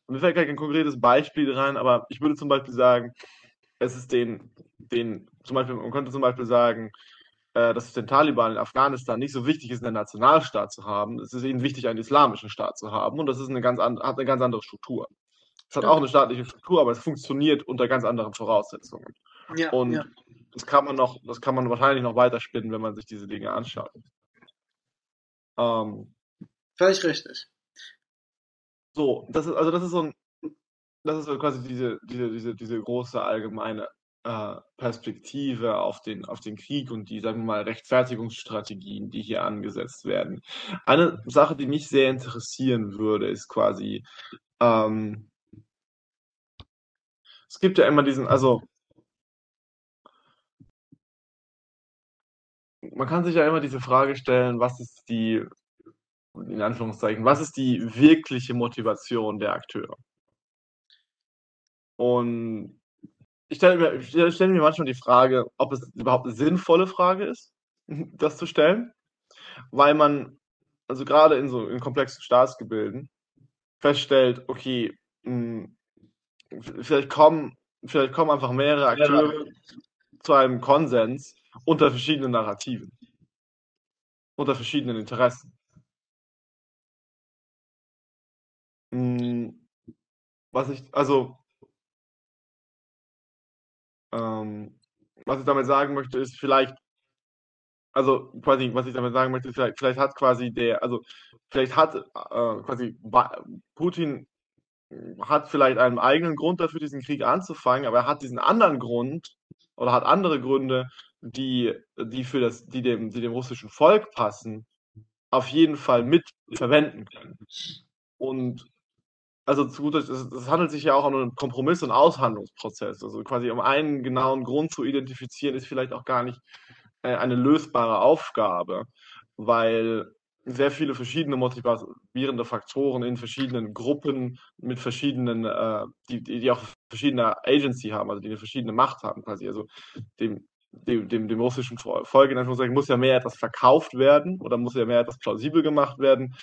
A: mir fällt kein konkretes Beispiel rein, aber ich würde zum Beispiel sagen, es ist den, den, zum Beispiel, man könnte zum Beispiel sagen, dass es den Taliban in Afghanistan nicht so wichtig ist, einen Nationalstaat zu haben. Es ist ihnen wichtig, einen islamischen Staat zu haben und das ist eine ganz hat eine ganz andere Struktur. Es hat auch eine staatliche Struktur, aber es funktioniert unter ganz anderen Voraussetzungen. Ja, und ja. das kann man noch, das kann man wahrscheinlich noch weiterspinnen, wenn man sich diese Dinge anschaut.
B: Ähm, Völlig richtig.
A: So, das ist, also das ist so ein, das ist quasi diese, diese, diese, diese große allgemeine äh, Perspektive auf den, auf den Krieg und die, sagen wir mal, Rechtfertigungsstrategien, die hier angesetzt werden. Eine Sache, die mich sehr interessieren würde, ist quasi, ähm, es gibt ja immer diesen, also man kann sich ja immer diese Frage stellen, was ist die, in Anführungszeichen, was ist die wirkliche Motivation der Akteure? Und ich stelle mir, ich stelle mir manchmal die Frage, ob es überhaupt eine sinnvolle Frage ist, das zu stellen, weil man, also gerade in so in komplexen Staatsgebilden, feststellt, okay, mh, hm, vielleicht kommen, vielleicht kommen einfach mehrere Akteure ja. zu einem Konsens unter verschiedenen Narrativen, unter verschiedenen Interessen. Hm, was ich, also ähm, was ich damit sagen möchte, ist vielleicht, also quasi, was ich damit sagen möchte, ist vielleicht, vielleicht hat quasi der, also vielleicht hat äh, quasi Putin hat vielleicht einen eigenen Grund dafür, diesen Krieg anzufangen, aber er hat diesen anderen Grund oder hat andere Gründe, die, die für das, die dem, die dem russischen Volk passen, auf jeden Fall mit verwenden können. Und also zu gut, es handelt sich ja auch um einen Kompromiss- und Aushandlungsprozess. Also quasi um einen genauen Grund zu identifizieren, ist vielleicht auch gar nicht äh, eine lösbare Aufgabe, weil sehr viele verschiedene motivierende Faktoren in verschiedenen Gruppen mit verschiedenen, äh, die, die auch verschiedene Agency haben, also die eine verschiedene Macht haben quasi. Also dem, dem, dem, dem russischen Volk in Anführungszeichen muss ja mehr etwas verkauft werden oder muss ja mehr etwas plausibel gemacht werden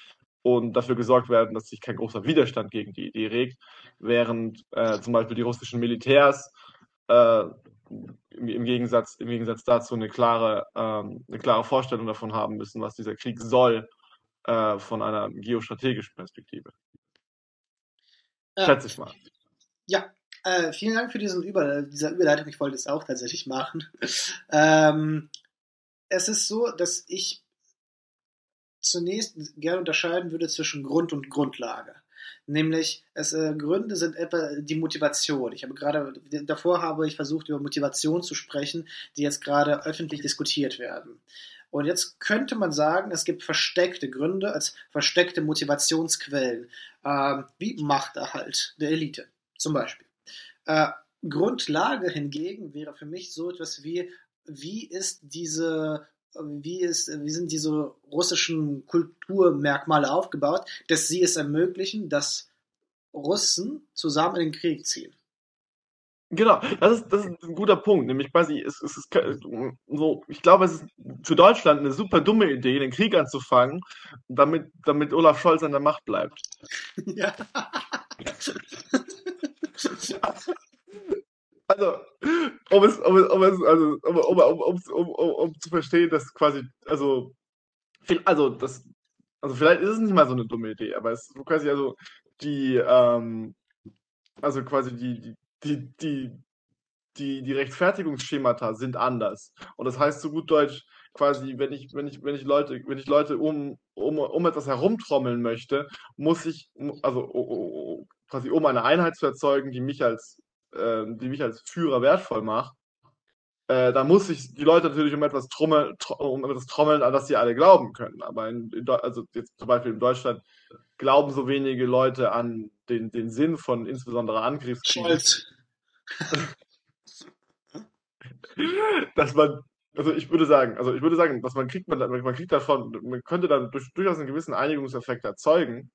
A: und dafür gesorgt werden, dass sich kein großer Widerstand gegen die Idee regt, während äh, zum Beispiel die russischen Militärs äh, im, Gegensatz, im Gegensatz dazu eine klare, ähm, eine klare Vorstellung davon haben müssen, was dieser Krieg soll, äh, von einer geostrategischen Perspektive.
B: Äh, Schätze ich mal. Ja, äh, vielen Dank für diesen Über diese Überleitung. Ich wollte es auch tatsächlich machen. ähm, es ist so, dass ich zunächst gerne unterscheiden würde zwischen Grund und Grundlage. Nämlich, es, äh, Gründe sind etwa die Motivation. Ich habe gerade, davor habe ich versucht, über Motivation zu sprechen, die jetzt gerade öffentlich diskutiert werden. Und jetzt könnte man sagen, es gibt versteckte Gründe als versteckte Motivationsquellen, äh, wie Machterhalt der Elite zum Beispiel. Äh, Grundlage hingegen wäre für mich so etwas wie, wie ist diese wie, ist, wie sind diese russischen Kulturmerkmale aufgebaut, dass sie es ermöglichen, dass Russen zusammen in den Krieg ziehen.
A: Genau, das ist, das ist ein guter Punkt. Nämlich quasi, es, es ist so, ich glaube, es ist für Deutschland eine super dumme Idee, den Krieg anzufangen, damit, damit Olaf Scholz an der Macht bleibt. Ja. Also, um es, um um es, also, um, um, um, um, um, um zu verstehen, dass quasi, also, also, das, also vielleicht ist es nicht mal so eine dumme Idee, aber es ist quasi, also, die, ähm, also quasi die, die, die, die, die Rechtfertigungsschemata sind anders. Und das heißt so gut Deutsch, quasi, wenn ich, wenn ich, wenn ich Leute, wenn ich Leute um, um, um etwas herumtrommeln möchte, muss ich, also quasi um eine Einheit zu erzeugen, die mich als äh, die mich als Führer wertvoll macht, äh, da muss ich die Leute natürlich um etwas trommeln, um etwas trommeln, an das sie alle glauben können. Aber in, in also jetzt zum Beispiel in Deutschland glauben so wenige Leute an den, den Sinn von insbesondere Angriffskriegen. dass man, also ich würde sagen, also ich würde sagen, dass man kriegt man, man kriegt davon, man könnte dann durch, durchaus einen gewissen Einigungseffekt erzeugen,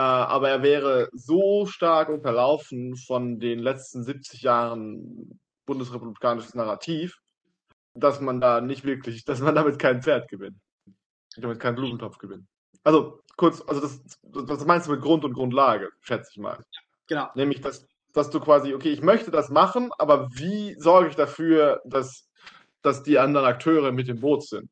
A: aber er wäre so stark unterlaufen von den letzten 70 Jahren bundesrepublikanisches Narrativ, dass man da nicht wirklich, dass man damit kein Pferd gewinnt. Damit keinen Blumentopf gewinnt. Also kurz, also das, das meinst du mit Grund und Grundlage, schätze ich mal. Genau. Nämlich, dass, dass du quasi, okay, ich möchte das machen, aber wie sorge ich dafür, dass, dass die anderen Akteure mit dem Boot sind?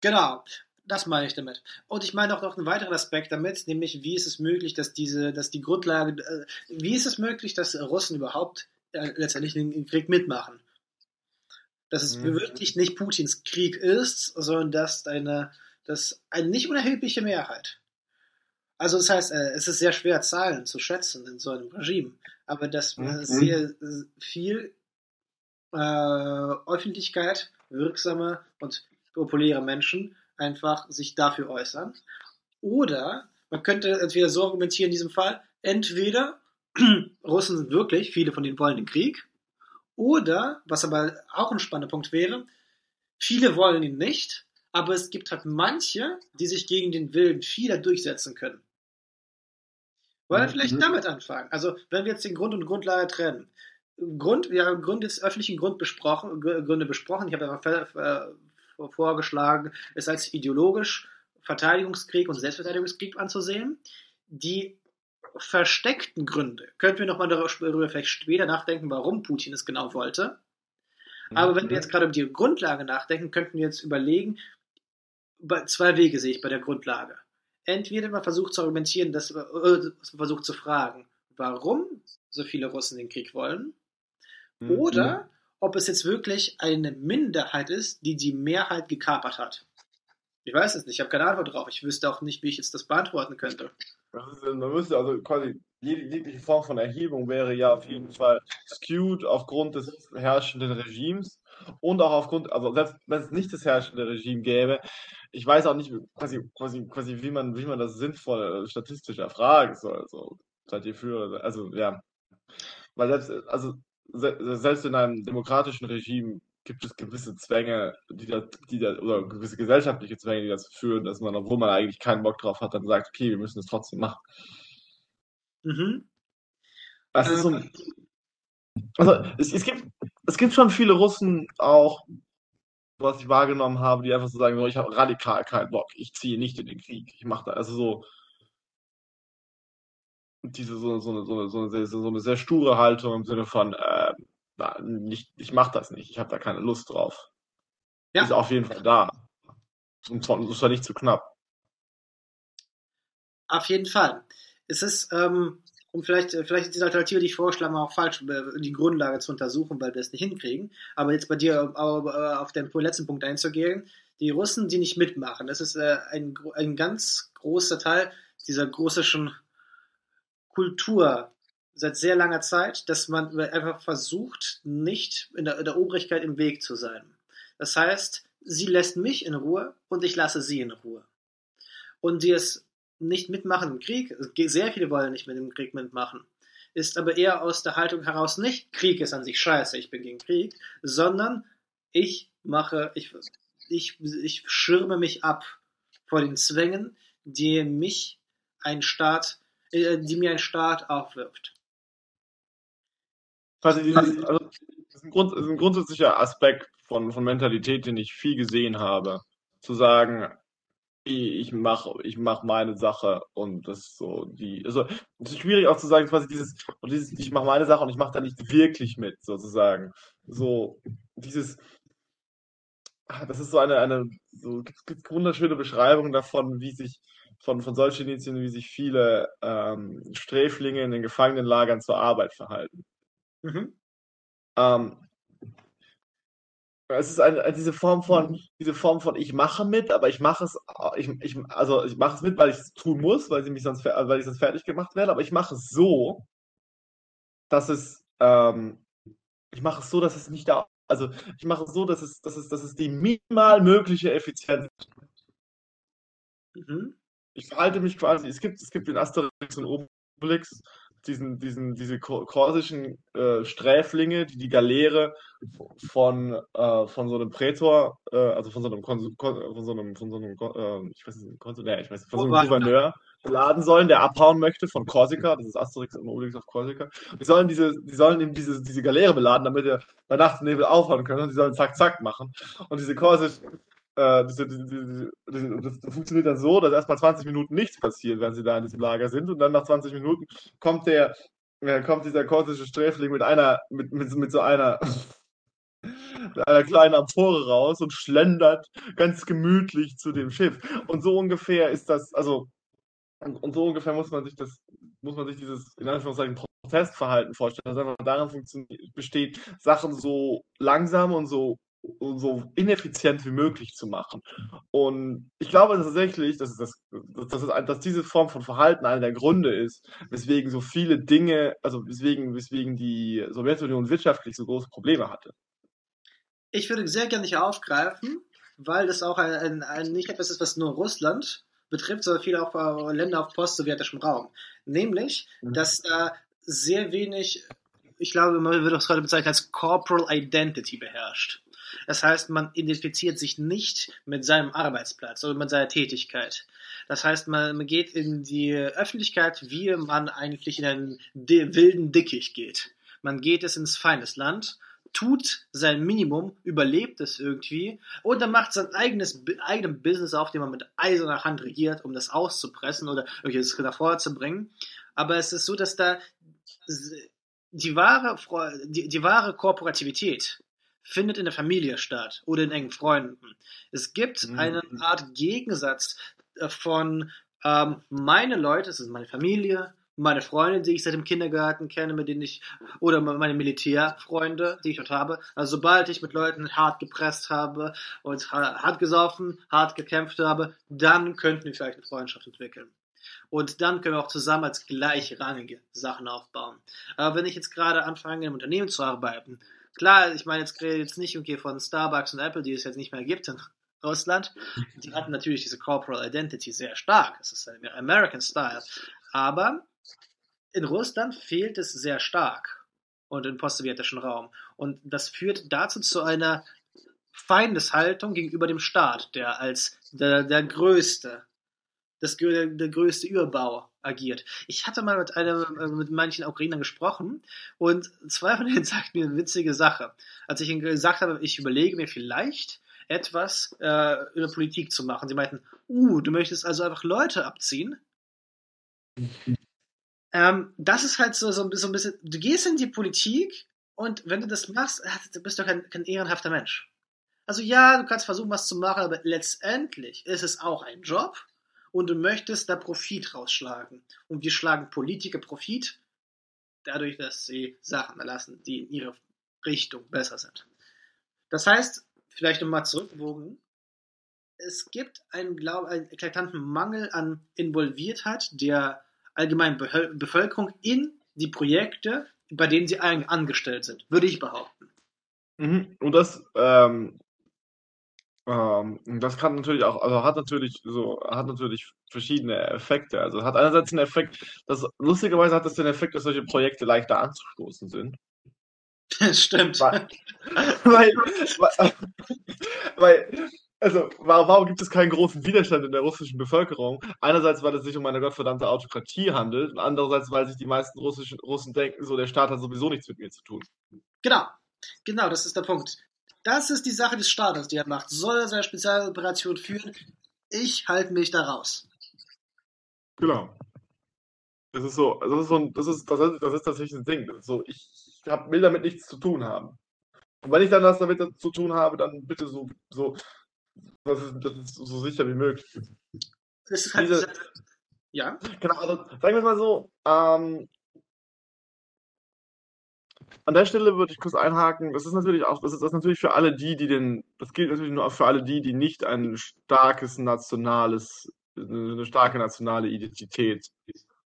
B: Genau. Das meine ich damit. Und ich meine auch noch einen weiteren Aspekt damit, nämlich wie ist es möglich, dass diese, dass die Grundlage, äh, wie ist es möglich, dass Russen überhaupt äh, letztendlich den Krieg mitmachen? Dass es mhm. wirklich nicht Putins Krieg ist, sondern dass eine, dass eine nicht unerhebliche Mehrheit. Also das heißt, äh, es ist sehr schwer, Zahlen zu schätzen in so einem Regime, aber dass mhm. sehr viel äh, Öffentlichkeit, wirksame und populäre Menschen einfach sich dafür äußern. Oder man könnte entweder so argumentieren in diesem Fall, entweder Russen sind wirklich, viele von denen wollen den Krieg, oder, was aber auch ein spannender Punkt wäre, viele wollen ihn nicht, aber es gibt halt manche, die sich gegen den Willen vieler durchsetzen können. Wollen wir mhm. vielleicht damit anfangen? Also, wenn wir jetzt den Grund und Grundlage trennen. Grund, wir haben Grund des öffentlichen Grund besprochen, Gründe besprochen. Ich habe ja vorgeschlagen, es als ideologisch Verteidigungskrieg und Selbstverteidigungskrieg anzusehen. Die versteckten Gründe, könnten wir nochmal darüber vielleicht später nachdenken, warum Putin es genau wollte. Aber wenn wir jetzt gerade über die Grundlage nachdenken, könnten wir jetzt überlegen, zwei Wege sehe ich bei der Grundlage. Entweder man versucht zu argumentieren, dass man versucht zu fragen, warum so viele Russen den Krieg wollen, mhm. oder ob es jetzt wirklich eine Minderheit ist, die die Mehrheit gekapert hat. Ich weiß es nicht, ich habe keine Antwort drauf. Ich wüsste auch nicht, wie ich jetzt das beantworten könnte.
A: man müsste also quasi, jegliche Form von Erhebung wäre ja auf jeden Fall skewed aufgrund des herrschenden Regimes und auch aufgrund, also selbst wenn es nicht das herrschende Regime gäbe, ich weiß auch nicht quasi, quasi, quasi wie, man, wie man das sinnvoll statistisch erfragen soll. Also, seid ihr für, also ja. Weil selbst, also selbst in einem demokratischen Regime gibt es gewisse Zwänge, die da, die da, oder gewisse gesellschaftliche Zwänge, die dazu führen, dass man, obwohl man eigentlich keinen Bock drauf hat, dann sagt, okay, wir müssen es trotzdem machen.
B: Mhm.
A: Das ist so ein, also es, es, gibt, es gibt schon viele Russen auch, was ich wahrgenommen habe, die einfach so sagen, so, ich habe radikal keinen Bock, ich ziehe nicht in den Krieg, ich mache da, also so, diese so, so, eine, so, so, sehr, so eine sehr sture Haltung im Sinne von, äh, nicht, ich mache das nicht, ich habe da keine Lust drauf.
B: Ja.
A: Ist auf jeden Fall da. Und zwar, nicht zu knapp.
B: Auf jeden Fall. Es ist, ähm, um vielleicht, äh, vielleicht ist die Alternative, die ich vorschlage, auch falsch, äh, die Grundlage zu untersuchen, weil wir es nicht hinkriegen. Aber jetzt bei dir äh, auf den letzten Punkt einzugehen, die Russen, die nicht mitmachen, das ist ein, ein ganz großer Teil dieser russischen Kultur seit sehr langer Zeit, dass man einfach versucht, nicht in der, in der Obrigkeit im Weg zu sein. Das heißt, sie lässt mich in Ruhe und ich lasse sie in Ruhe. Und die es nicht mitmachen im Krieg, sehr viele wollen nicht mit dem Krieg mitmachen, ist aber eher aus der Haltung heraus nicht, Krieg ist an sich scheiße, ich bin gegen Krieg, sondern ich mache, ich, ich, ich schirme mich ab vor den Zwängen, die mich ein Staat, die mir ein Staat aufwirft.
A: Also, dieses, also das, ist ein Grund, das ist ein grundsätzlicher Aspekt von, von Mentalität, den ich viel gesehen habe. Zu sagen, ich mache ich mach meine Sache und das ist so die also es ist schwierig auch zu sagen quasi dieses und dieses ich mache meine Sache und ich mache da nicht wirklich mit sozusagen so dieses ah, das ist so eine eine so gibt, gibt wunderschöne Beschreibungen davon wie sich von von solchen Initiativen wie sich viele ähm, Sträflinge in den Gefangenenlagern zur Arbeit verhalten
B: mhm.
A: ähm, es ist eine, diese Form von, diese Form von, ich mache mit, aber ich mache es, ich, ich, also ich mache es mit, weil ich es tun muss, weil, sie mich sonst, weil ich sonst fertig gemacht werde, aber ich mache es so, dass es, ähm, ich mache es so, dass es nicht da, also ich mache es so, dass es, dass es, dass es die minimal mögliche Effizienz
B: mhm.
A: Ich verhalte mich quasi, es gibt, es gibt den Asterix und Obelix, diesen, diesen, diese korsischen äh, Sträflinge, die die Galeere von, äh, von so einem Prätor, äh, also von so einem, von so einem, von so einem äh, ich weiß nicht, Konsul, nee, ich weiß nicht, von so einem Gouverneur beladen sollen, der abhauen möchte von Korsika, das ist Asterix und Obelix auf Korsika. Die sollen diese, die sollen eben diese, diese Galeere beladen, damit er bei Nacht und Nebel aufhauen können und die sollen zack, zack machen. Und diese korsischen äh, das, das, funktioniert dann so, dass erstmal 20 Minuten nichts passiert, wenn sie da in diesem Lager sind. Und dann nach 20 Minuten kommt der, kommt dieser korsische Sträfling mit einer, mit, mit, mit so einer, mit einer kleinen Amphore raus und schlendert ganz gemütlich zu dem Schiff. Und so ungefähr ist das, also, und, so ungefähr muss man sich das, muss man sich dieses, in Anführungszeichen, Protestverhalten vorstellen, das einfach daran besteht, Sachen so langsam und so so ineffizient wie möglich zu machen. Und ich glaube tatsächlich, dass, das, dass, das, dass diese Form von Verhalten einer der Gründe ist, weswegen so viele Dinge, also weswegen, weswegen die Sowjetunion wirtschaftlich so große Probleme hatte.
B: Ich würde sehr gerne hier aufgreifen, weil das auch ein, ein, ein, nicht etwas ist, was nur Russland betrifft, sondern viele auch äh, Länder auf post-sowjetischem Raum. Nämlich, mhm. dass da sehr wenig, ich glaube, man würde das gerade bezeichnen als Corporal Identity beherrscht. Das heißt, man identifiziert sich nicht mit seinem Arbeitsplatz oder mit seiner Tätigkeit. Das heißt, man geht in die Öffentlichkeit, wie man eigentlich in einen wilden Dickicht geht. Man geht es ins feines Land, tut sein Minimum, überlebt es irgendwie und dann macht sein eigenes eigenes Business auf, den man mit eiserner Hand regiert, um das auszupressen oder irgendwas davor zu bringen. Aber es ist so, dass da die wahre, die, die wahre Korporativität findet in der Familie statt oder in engen Freunden. Es gibt mhm. eine Art Gegensatz äh, von ähm, meine Leute, das ist meine Familie, meine Freunde, die ich seit dem Kindergarten kenne, mit denen ich, oder meine Militärfreunde, die ich dort habe. Also sobald ich mit Leuten hart gepresst habe und hart gesoffen, hart gekämpft habe, dann könnten wir vielleicht eine Freundschaft entwickeln. Und dann können wir auch zusammen als gleichrangige Sachen aufbauen. Aber wenn ich jetzt gerade anfange, im Unternehmen zu arbeiten, Klar, ich meine, jetzt rede jetzt nicht okay von Starbucks und Apple, die es jetzt nicht mehr gibt in Russland. Die hatten natürlich diese Corporal Identity sehr stark. Das ist ein American Style. Aber in Russland fehlt es sehr stark. und im postsowjetischen Raum. Und das führt dazu zu einer Feindeshaltung gegenüber dem Staat, der als der, der größte, das, der, der größte Überbau agiert. Ich hatte mal mit einem, äh, mit manchen Ukrainern gesprochen und zwei von denen sagten mir eine witzige Sache. Als ich ihnen gesagt habe, ich überlege mir vielleicht etwas äh, über Politik zu machen. Sie meinten, uh, du möchtest also einfach Leute abziehen? ähm, das ist halt so, so, so ein bisschen, du gehst in die Politik und wenn du das machst, bist du kein, kein ehrenhafter Mensch. Also ja, du kannst versuchen, was zu machen, aber letztendlich ist es auch ein Job und du möchtest da Profit rausschlagen. Und wir schlagen Politiker Profit dadurch, dass sie Sachen erlassen, die in ihre Richtung besser sind. Das heißt, vielleicht nochmal zurückgewogen, es gibt einen, glaub, einen eklatanten Mangel an Involviertheit der allgemeinen Bevölkerung in die Projekte, bei denen sie angestellt sind, würde ich behaupten.
A: Mhm. Und das ähm, ähm, das kann natürlich auch, also hat natürlich so, hat natürlich verschiedene Effekte. Also hat einerseits einen Effekt, dass lustigerweise hat es den Effekt, dass solche Projekte leichter anzustoßen sind.
B: Stimmt.
A: Weil, weil, weil, also warum gibt es keinen großen Widerstand in der russischen Bevölkerung? Einerseits, weil es sich um eine gottverdammte Autokratie handelt, und andererseits, weil sich die meisten russischen Russen denken, so der Staat hat sowieso nichts mit mir zu tun.
B: Genau, genau, das ist der Punkt. Das ist die Sache des Staates, die er macht. Soll er seine Spezialoperation führen? Ich halte mich da raus.
A: Genau. Das ist so, das ist so ein, das ist, das ist, das ist tatsächlich ein Ding. So, ich, ich hab, will damit nichts zu tun haben. Und wenn ich dann was damit zu tun habe, dann bitte so, so, das ist, das ist so sicher wie möglich.
B: Das ist halt Diese, ja.
A: Genau, also sagen wir mal so, ähm, an der Stelle würde ich kurz einhaken. Das ist natürlich auch, das ist das natürlich für alle die, die den, das gilt natürlich nur für alle die, die nicht ein starkes nationales, eine starke nationale Identität,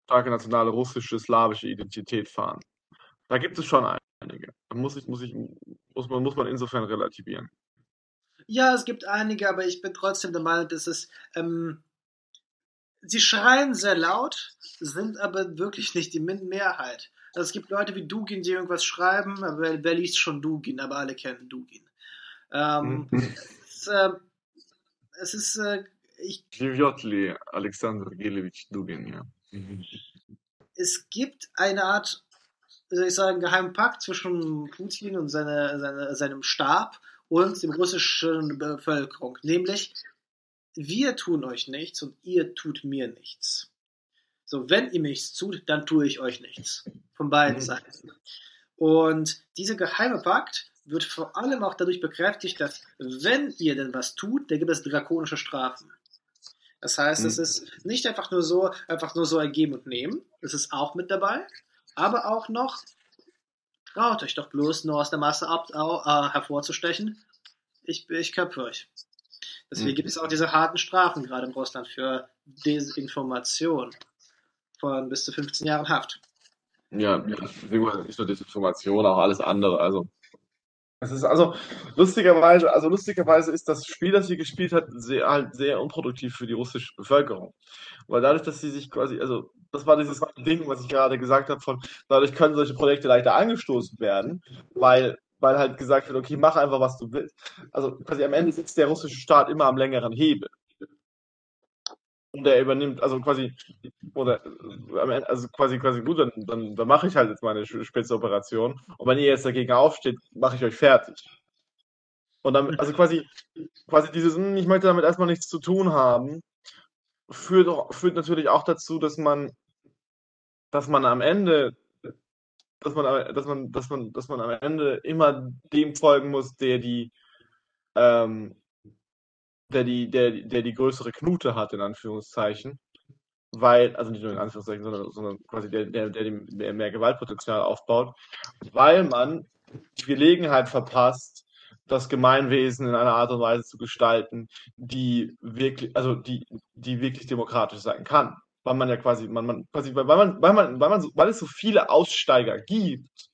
A: starke nationale russische, slawische Identität fahren. Da gibt es schon einige. Da muss ich, muss ich, muss man, muss man insofern relativieren.
B: Ja, es gibt einige, aber ich bin trotzdem der Meinung, dass es, ähm, sie schreien sehr laut, sind aber wirklich nicht die Mehrheit. Also es gibt Leute wie Dugin, die irgendwas schreiben, aber wer, wer liest schon Dugin, aber alle kennen Dugin. Ähm, mhm. es, äh, es, ist, äh, ich.
A: Живет Alexander Gelevich Dugin, ja. Mhm.
B: Es gibt eine Art, wie soll ich sagen, geheimen Pakt zwischen Putin und seine, seine, seinem Stab und der russischen Bevölkerung. Nämlich, wir tun euch nichts und ihr tut mir nichts. So, wenn ihr mir nichts tut, dann tue ich euch nichts. Von beiden mhm. Seiten. Und dieser geheime Pakt wird vor allem auch dadurch bekräftigt, dass wenn ihr denn was tut, dann gibt es drakonische Strafen. Das heißt, mhm. es ist nicht einfach nur so, einfach nur so ergeben und nehmen. Es ist auch mit dabei. Aber auch noch, traut euch doch bloß nur aus der Masse ab, äh, hervorzustechen. Ich, ich köpfe euch. Deswegen mhm. gibt es auch diese harten Strafen gerade in Russland für Desinformation von bis zu 15 Jahren Haft.
A: Ja, nicht nur Desinformation, auch alles andere. Also es ist also lustigerweise, also lustigerweise ist das Spiel, das sie gespielt hat, sehr, halt sehr unproduktiv für die russische Bevölkerung. Weil dadurch, dass sie sich quasi, also das war dieses Ding, was ich gerade gesagt habe, von dadurch können solche Projekte leichter angestoßen werden, weil, weil halt gesagt wird, okay, mach einfach, was du willst. Also quasi am Ende sitzt der russische Staat immer am längeren Hebel. Und er übernimmt, also quasi, oder also quasi, quasi gut, dann, dann, dann mache ich halt jetzt meine Spitzoperation. Und wenn ihr jetzt dagegen aufsteht, mache ich euch fertig. Und dann, also quasi, quasi dieses, hm, ich möchte damit erstmal nichts zu tun haben, führt, führt natürlich auch dazu, dass man, dass man am Ende, dass man, dass man, dass man, dass man am Ende immer dem folgen muss, der die, ähm, der die, der, der die größere Knute hat, in Anführungszeichen. Weil, also nicht nur in Anführungszeichen, sondern, sondern quasi der, der, der, der mehr Gewaltpotenzial aufbaut, weil man die Gelegenheit verpasst, das Gemeinwesen in einer Art und Weise zu gestalten, die wirklich, also die, die wirklich demokratisch sein kann. Weil man ja quasi, man, man, quasi, weil man, weil man, weil man, weil es so viele Aussteiger gibt,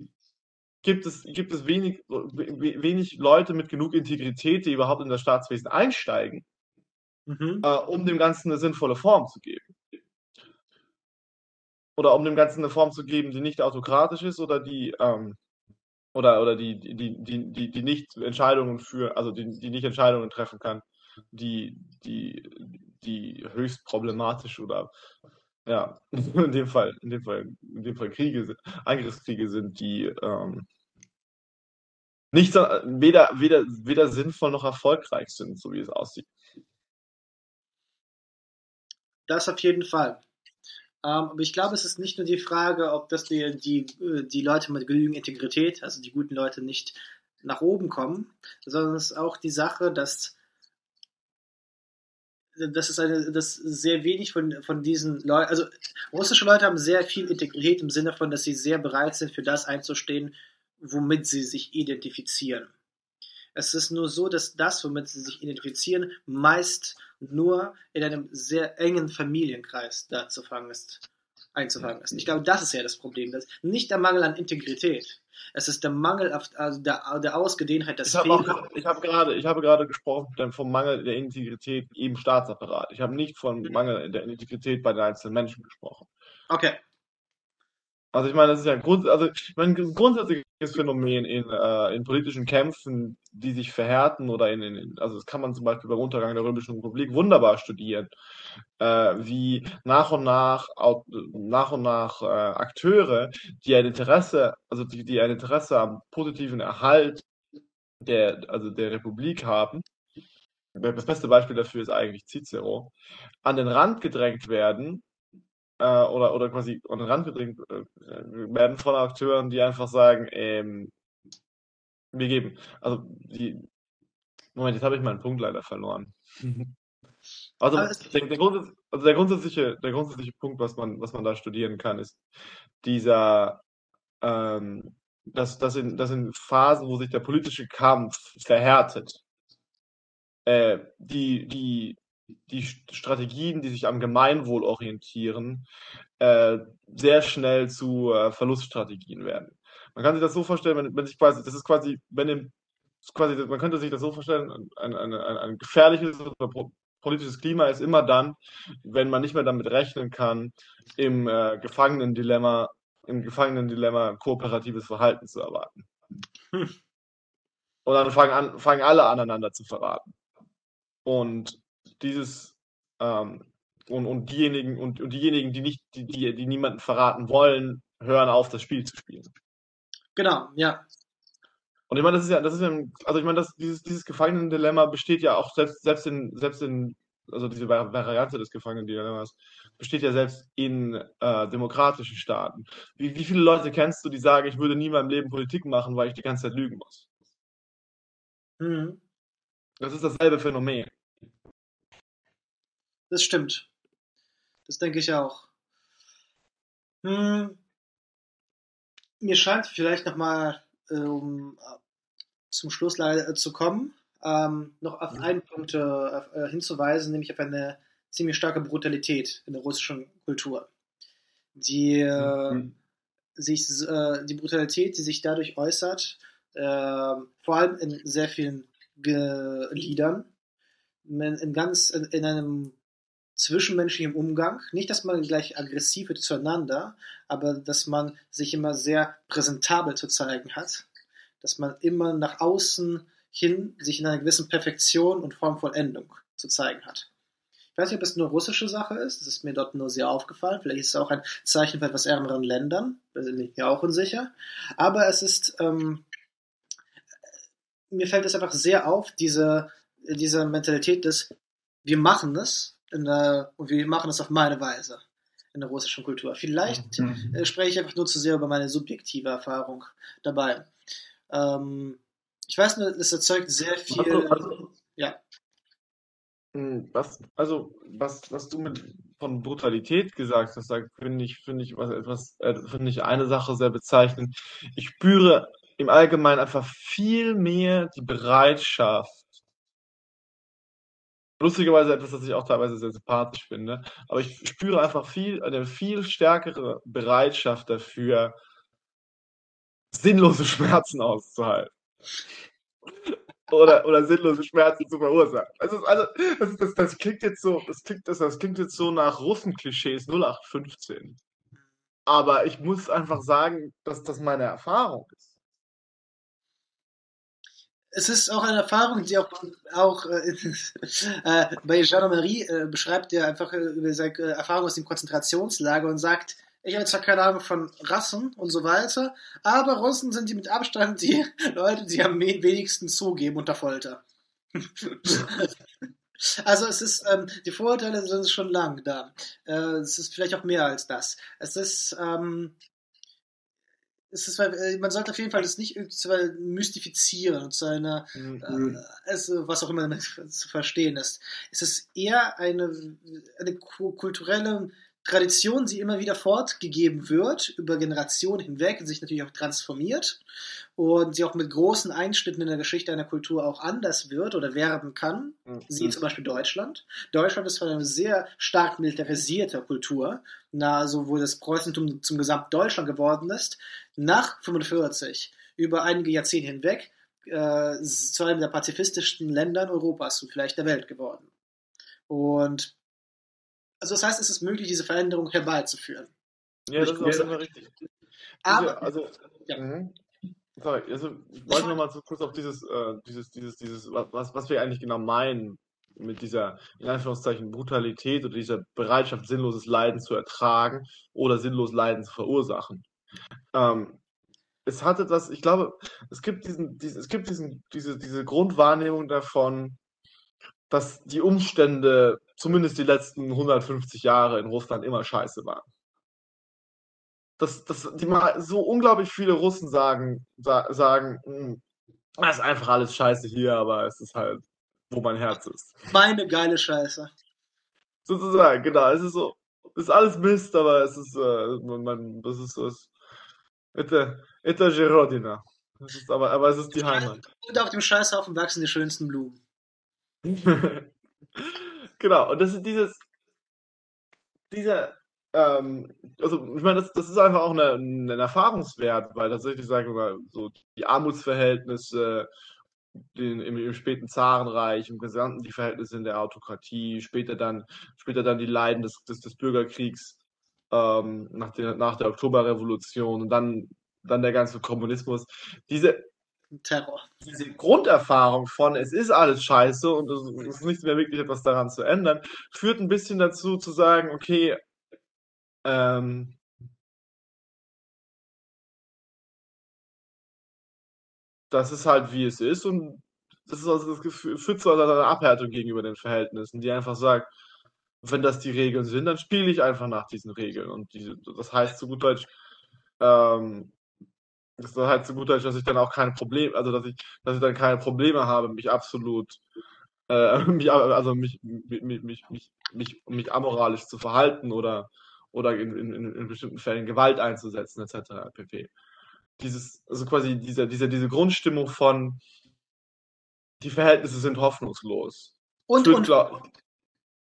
A: gibt es, gibt es wenig, wenig Leute mit genug Integrität, die überhaupt in das Staatswesen einsteigen, mhm. äh, um dem Ganzen eine sinnvolle Form zu geben. Oder um dem Ganzen eine Form zu geben, die nicht autokratisch ist oder die, ähm, oder, oder die, die, die, die, die nicht Entscheidungen für, also die, die nicht Entscheidungen treffen kann, die, die, die höchst problematisch oder ja, in dem Fall, in dem Fall, in dem Fall Kriege sind, Angriffskriege sind, die ähm, nicht so, weder, weder, weder sinnvoll noch erfolgreich sind, so wie es aussieht.
B: Das auf jeden Fall. Ähm, aber ich glaube, es ist nicht nur die Frage, ob das die, die, die Leute mit genügend Integrität, also die guten Leute, nicht nach oben kommen, sondern es ist auch die Sache, dass das ist eine, dass sehr wenig von, von diesen Leuten, also russische Leute haben sehr viel Integrität im Sinne von, dass sie sehr bereit sind, für das einzustehen, womit sie sich identifizieren. Es ist nur so, dass das, womit sie sich identifizieren, meist nur in einem sehr engen Familienkreis da zu fangen ist, einzufangen ist. Ich glaube, das ist ja das Problem. Das nicht der Mangel an Integrität. Es ist der Mangel auf also der, der Ausgedehntheit des
A: Ich habe hab gerade, ich habe gerade gesprochen vom Mangel der Integrität im Staatsapparat. Ich habe nicht von Mangel der Integrität bei den einzelnen Menschen gesprochen.
B: Okay.
A: Also ich meine, das ist ja ein, Grund, also ich meine, ein grundsätzliches Phänomen in, äh, in politischen Kämpfen, die sich verhärten oder in, in, also das kann man zum Beispiel beim Untergang der Römischen Republik wunderbar studieren, äh, wie nach und nach, nach und nach äh, Akteure, die ein Interesse, also die, die ein Interesse am positiven Erhalt der, also der Republik haben, das beste Beispiel dafür ist eigentlich Cicero, an den Rand gedrängt werden äh, oder, oder quasi an den Rand gedrängt äh, werden von Akteuren, die einfach sagen, ähm, wir geben. Also die. Moment, jetzt habe ich meinen Punkt leider verloren. Also, der, der, also der, grundsätzliche, der grundsätzliche Punkt, was man, was man da studieren kann, ist dieser, ähm, dass, dass, in, dass in Phasen, wo sich der politische Kampf verhärtet, äh, die, die die Strategien, die sich am Gemeinwohl orientieren, äh, sehr schnell zu äh, Verluststrategien werden. Man kann sich das so vorstellen, wenn, wenn sich quasi, das ist quasi, wenn im, quasi, man könnte sich das so vorstellen, ein, ein, ein, ein gefährliches oder politisches Klima ist immer dann, wenn man nicht mehr damit rechnen kann, im äh, Gefangenen-Dilemma, im Gefangenen-Dilemma kooperatives Verhalten zu erwarten. Hm. Und dann fangen, an, fangen alle aneinander zu verraten. Und dieses ähm, und, und diejenigen und, und diejenigen, die nicht, die, die, die niemanden verraten wollen, hören auf, das Spiel zu spielen.
B: Genau, ja.
A: Und ich meine, das ist ja, das ist ja, also ich meine, das, dieses, dieses Gefangenen-Dilemma besteht ja auch selbst, selbst in, selbst in, also diese Variante des Gefangenen-Dilemmas besteht ja selbst in äh, demokratischen Staaten. Wie, wie viele Leute kennst du, die sagen, ich würde nie in meinem Leben Politik machen, weil ich die ganze Zeit lügen muss? Mhm. Das ist dasselbe Phänomen.
B: Das stimmt. Das denke ich auch. Hm. Mir scheint vielleicht nochmal, um zum Schluss leider zu kommen, ähm, noch auf einen Punkt äh, hinzuweisen, nämlich auf eine ziemlich starke Brutalität in der russischen Kultur. Die, äh, mhm. sich, äh, die Brutalität, die sich dadurch äußert, äh, vor allem in sehr vielen Ge Liedern, in, in ganz in, in einem zwischenmenschlichem Umgang. Nicht, dass man gleich aggressiv wird zueinander, aber dass man sich immer sehr präsentabel zu zeigen hat. Dass man immer nach außen hin sich in einer gewissen Perfektion und Formvollendung zu zeigen hat. Ich weiß nicht, ob es nur russische Sache ist, das ist mir dort nur sehr aufgefallen. Vielleicht ist es auch ein Zeichen von etwas ärmeren Ländern, da bin ich mir auch unsicher. Aber es ist, ähm, mir fällt es einfach sehr auf, diese, diese Mentalität des, wir machen es, der, und wir machen es auf meine Weise in der russischen Kultur. Vielleicht mhm. äh, spreche ich einfach nur zu sehr über meine subjektive Erfahrung dabei. Ähm, ich weiß nur, es erzeugt sehr viel. Also, also, ja.
A: Hm, was, also, was, was du mit von Brutalität gesagt hast, da finde ich, finde ich was etwas, äh, finde ich eine Sache sehr bezeichnend. Ich spüre im Allgemeinen einfach viel mehr die Bereitschaft, lustigerweise etwas, das ich auch teilweise sehr sympathisch finde. Aber ich spüre einfach viel, eine viel stärkere Bereitschaft dafür, sinnlose Schmerzen auszuhalten. oder, oder sinnlose Schmerzen zu verursachen. Also, also das, das, das, klingt jetzt so, das klingt, das, das klingt jetzt so nach Russenklischees 0815. Aber ich muss einfach sagen, dass das meine Erfahrung ist.
B: es ist auch eine Erfahrung, die auch, auch äh, äh, bei Jean-Marie äh, beschreibt, der einfach äh, über seine äh, Erfahrung aus dem Konzentrationslager und sagt, ich habe zwar keine Ahnung von Rassen und so weiter, aber Russen sind die mit Abstand die Leute, die am wenigsten zugeben unter Folter. also es ist, ähm, die Vorurteile sind schon lang da. Äh, es ist vielleicht auch mehr als das. Es ist, ähm, es ist, äh, man sollte auf jeden Fall das nicht irgendwie mystifizieren und seine, mhm. äh, es, was auch immer zu verstehen ist. Es ist eher eine, eine kulturelle Tradition, die immer wieder fortgegeben wird, über Generationen hinweg und sich natürlich auch transformiert und sie auch mit großen Einschnitten in der Geschichte einer Kultur auch anders wird oder werden kann. Mhm. Sie zum Beispiel Deutschland. Deutschland ist eine sehr stark militarisierte Kultur, na, so wo das Preußentum zum gesamten Deutschland geworden ist, nach 45 über einige Jahrzehnte hinweg äh, zu einem der pazifistischsten Ländern Europas und vielleicht der Welt geworden. Und also das heißt, es ist möglich, diese Veränderung herbeizuführen.
A: Ja, das ist auch immer richtig.
B: Aber,
A: also, ja. Mhm. Sorry, also ich wollte nochmal so kurz auf dieses, äh, dieses, dieses, dieses, was, was wir eigentlich genau meinen mit dieser, in Anführungszeichen, Brutalität oder dieser Bereitschaft, sinnloses Leiden zu ertragen oder sinnlos Leiden zu verursachen. Ähm, es hatte das, ich glaube, es gibt diesen, diesen es gibt diesen, diese, diese Grundwahrnehmung davon, dass die Umstände, zumindest die letzten 150 Jahre in Russland, immer scheiße waren. Dass, dass die mal so unglaublich viele Russen sagen, sa sagen, hm, das ist einfach alles scheiße hier, aber es ist halt, wo mein Herz ist.
B: Meine geile Scheiße.
A: Sozusagen, genau. Es ist so, es ist alles Mist, aber es ist, äh, man, das ist so, Eta Gerodina. aber, aber es ist die Heimat.
B: Und auf dem Scheißhaufen wachsen die schönsten Blumen.
A: genau, und das ist dieses, dieser, ähm, also ich meine, das, das ist einfach auch ein Erfahrungswert, weil tatsächlich, sagen wir mal, so die Armutsverhältnisse den, im, im, späten Zarenreich, im Gesamten die Verhältnisse in der Autokratie, später dann, später dann die Leiden des, des, des Bürgerkriegs ähm, nach, der, nach der Oktoberrevolution und dann, dann der ganze Kommunismus. Diese,
B: Terror.
A: Diese Grunderfahrung von, es ist alles scheiße und es ist nicht mehr wirklich etwas daran zu ändern, führt ein bisschen dazu zu sagen, okay, ähm, das ist halt wie es ist und das, ist also das Gefühl, führt zu einer Abhärtung gegenüber den Verhältnissen, die einfach sagt, wenn das die Regeln sind, dann spiele ich einfach nach diesen Regeln. Und diese, das heißt zu gut Deutsch, ähm, das heißt zu gut Deutsch, dass ich dann auch keine Probleme, also dass ich, dass ich dann keine Probleme habe, mich absolut, äh, mich, also mich, mich, mich, mich, mich, mich amoralisch zu verhalten oder, oder in, in, in bestimmten Fällen Gewalt einzusetzen, etc. pp. Dieses, also quasi diese, diese, diese Grundstimmung von die Verhältnisse sind hoffnungslos.
B: Und, und,
A: glaub,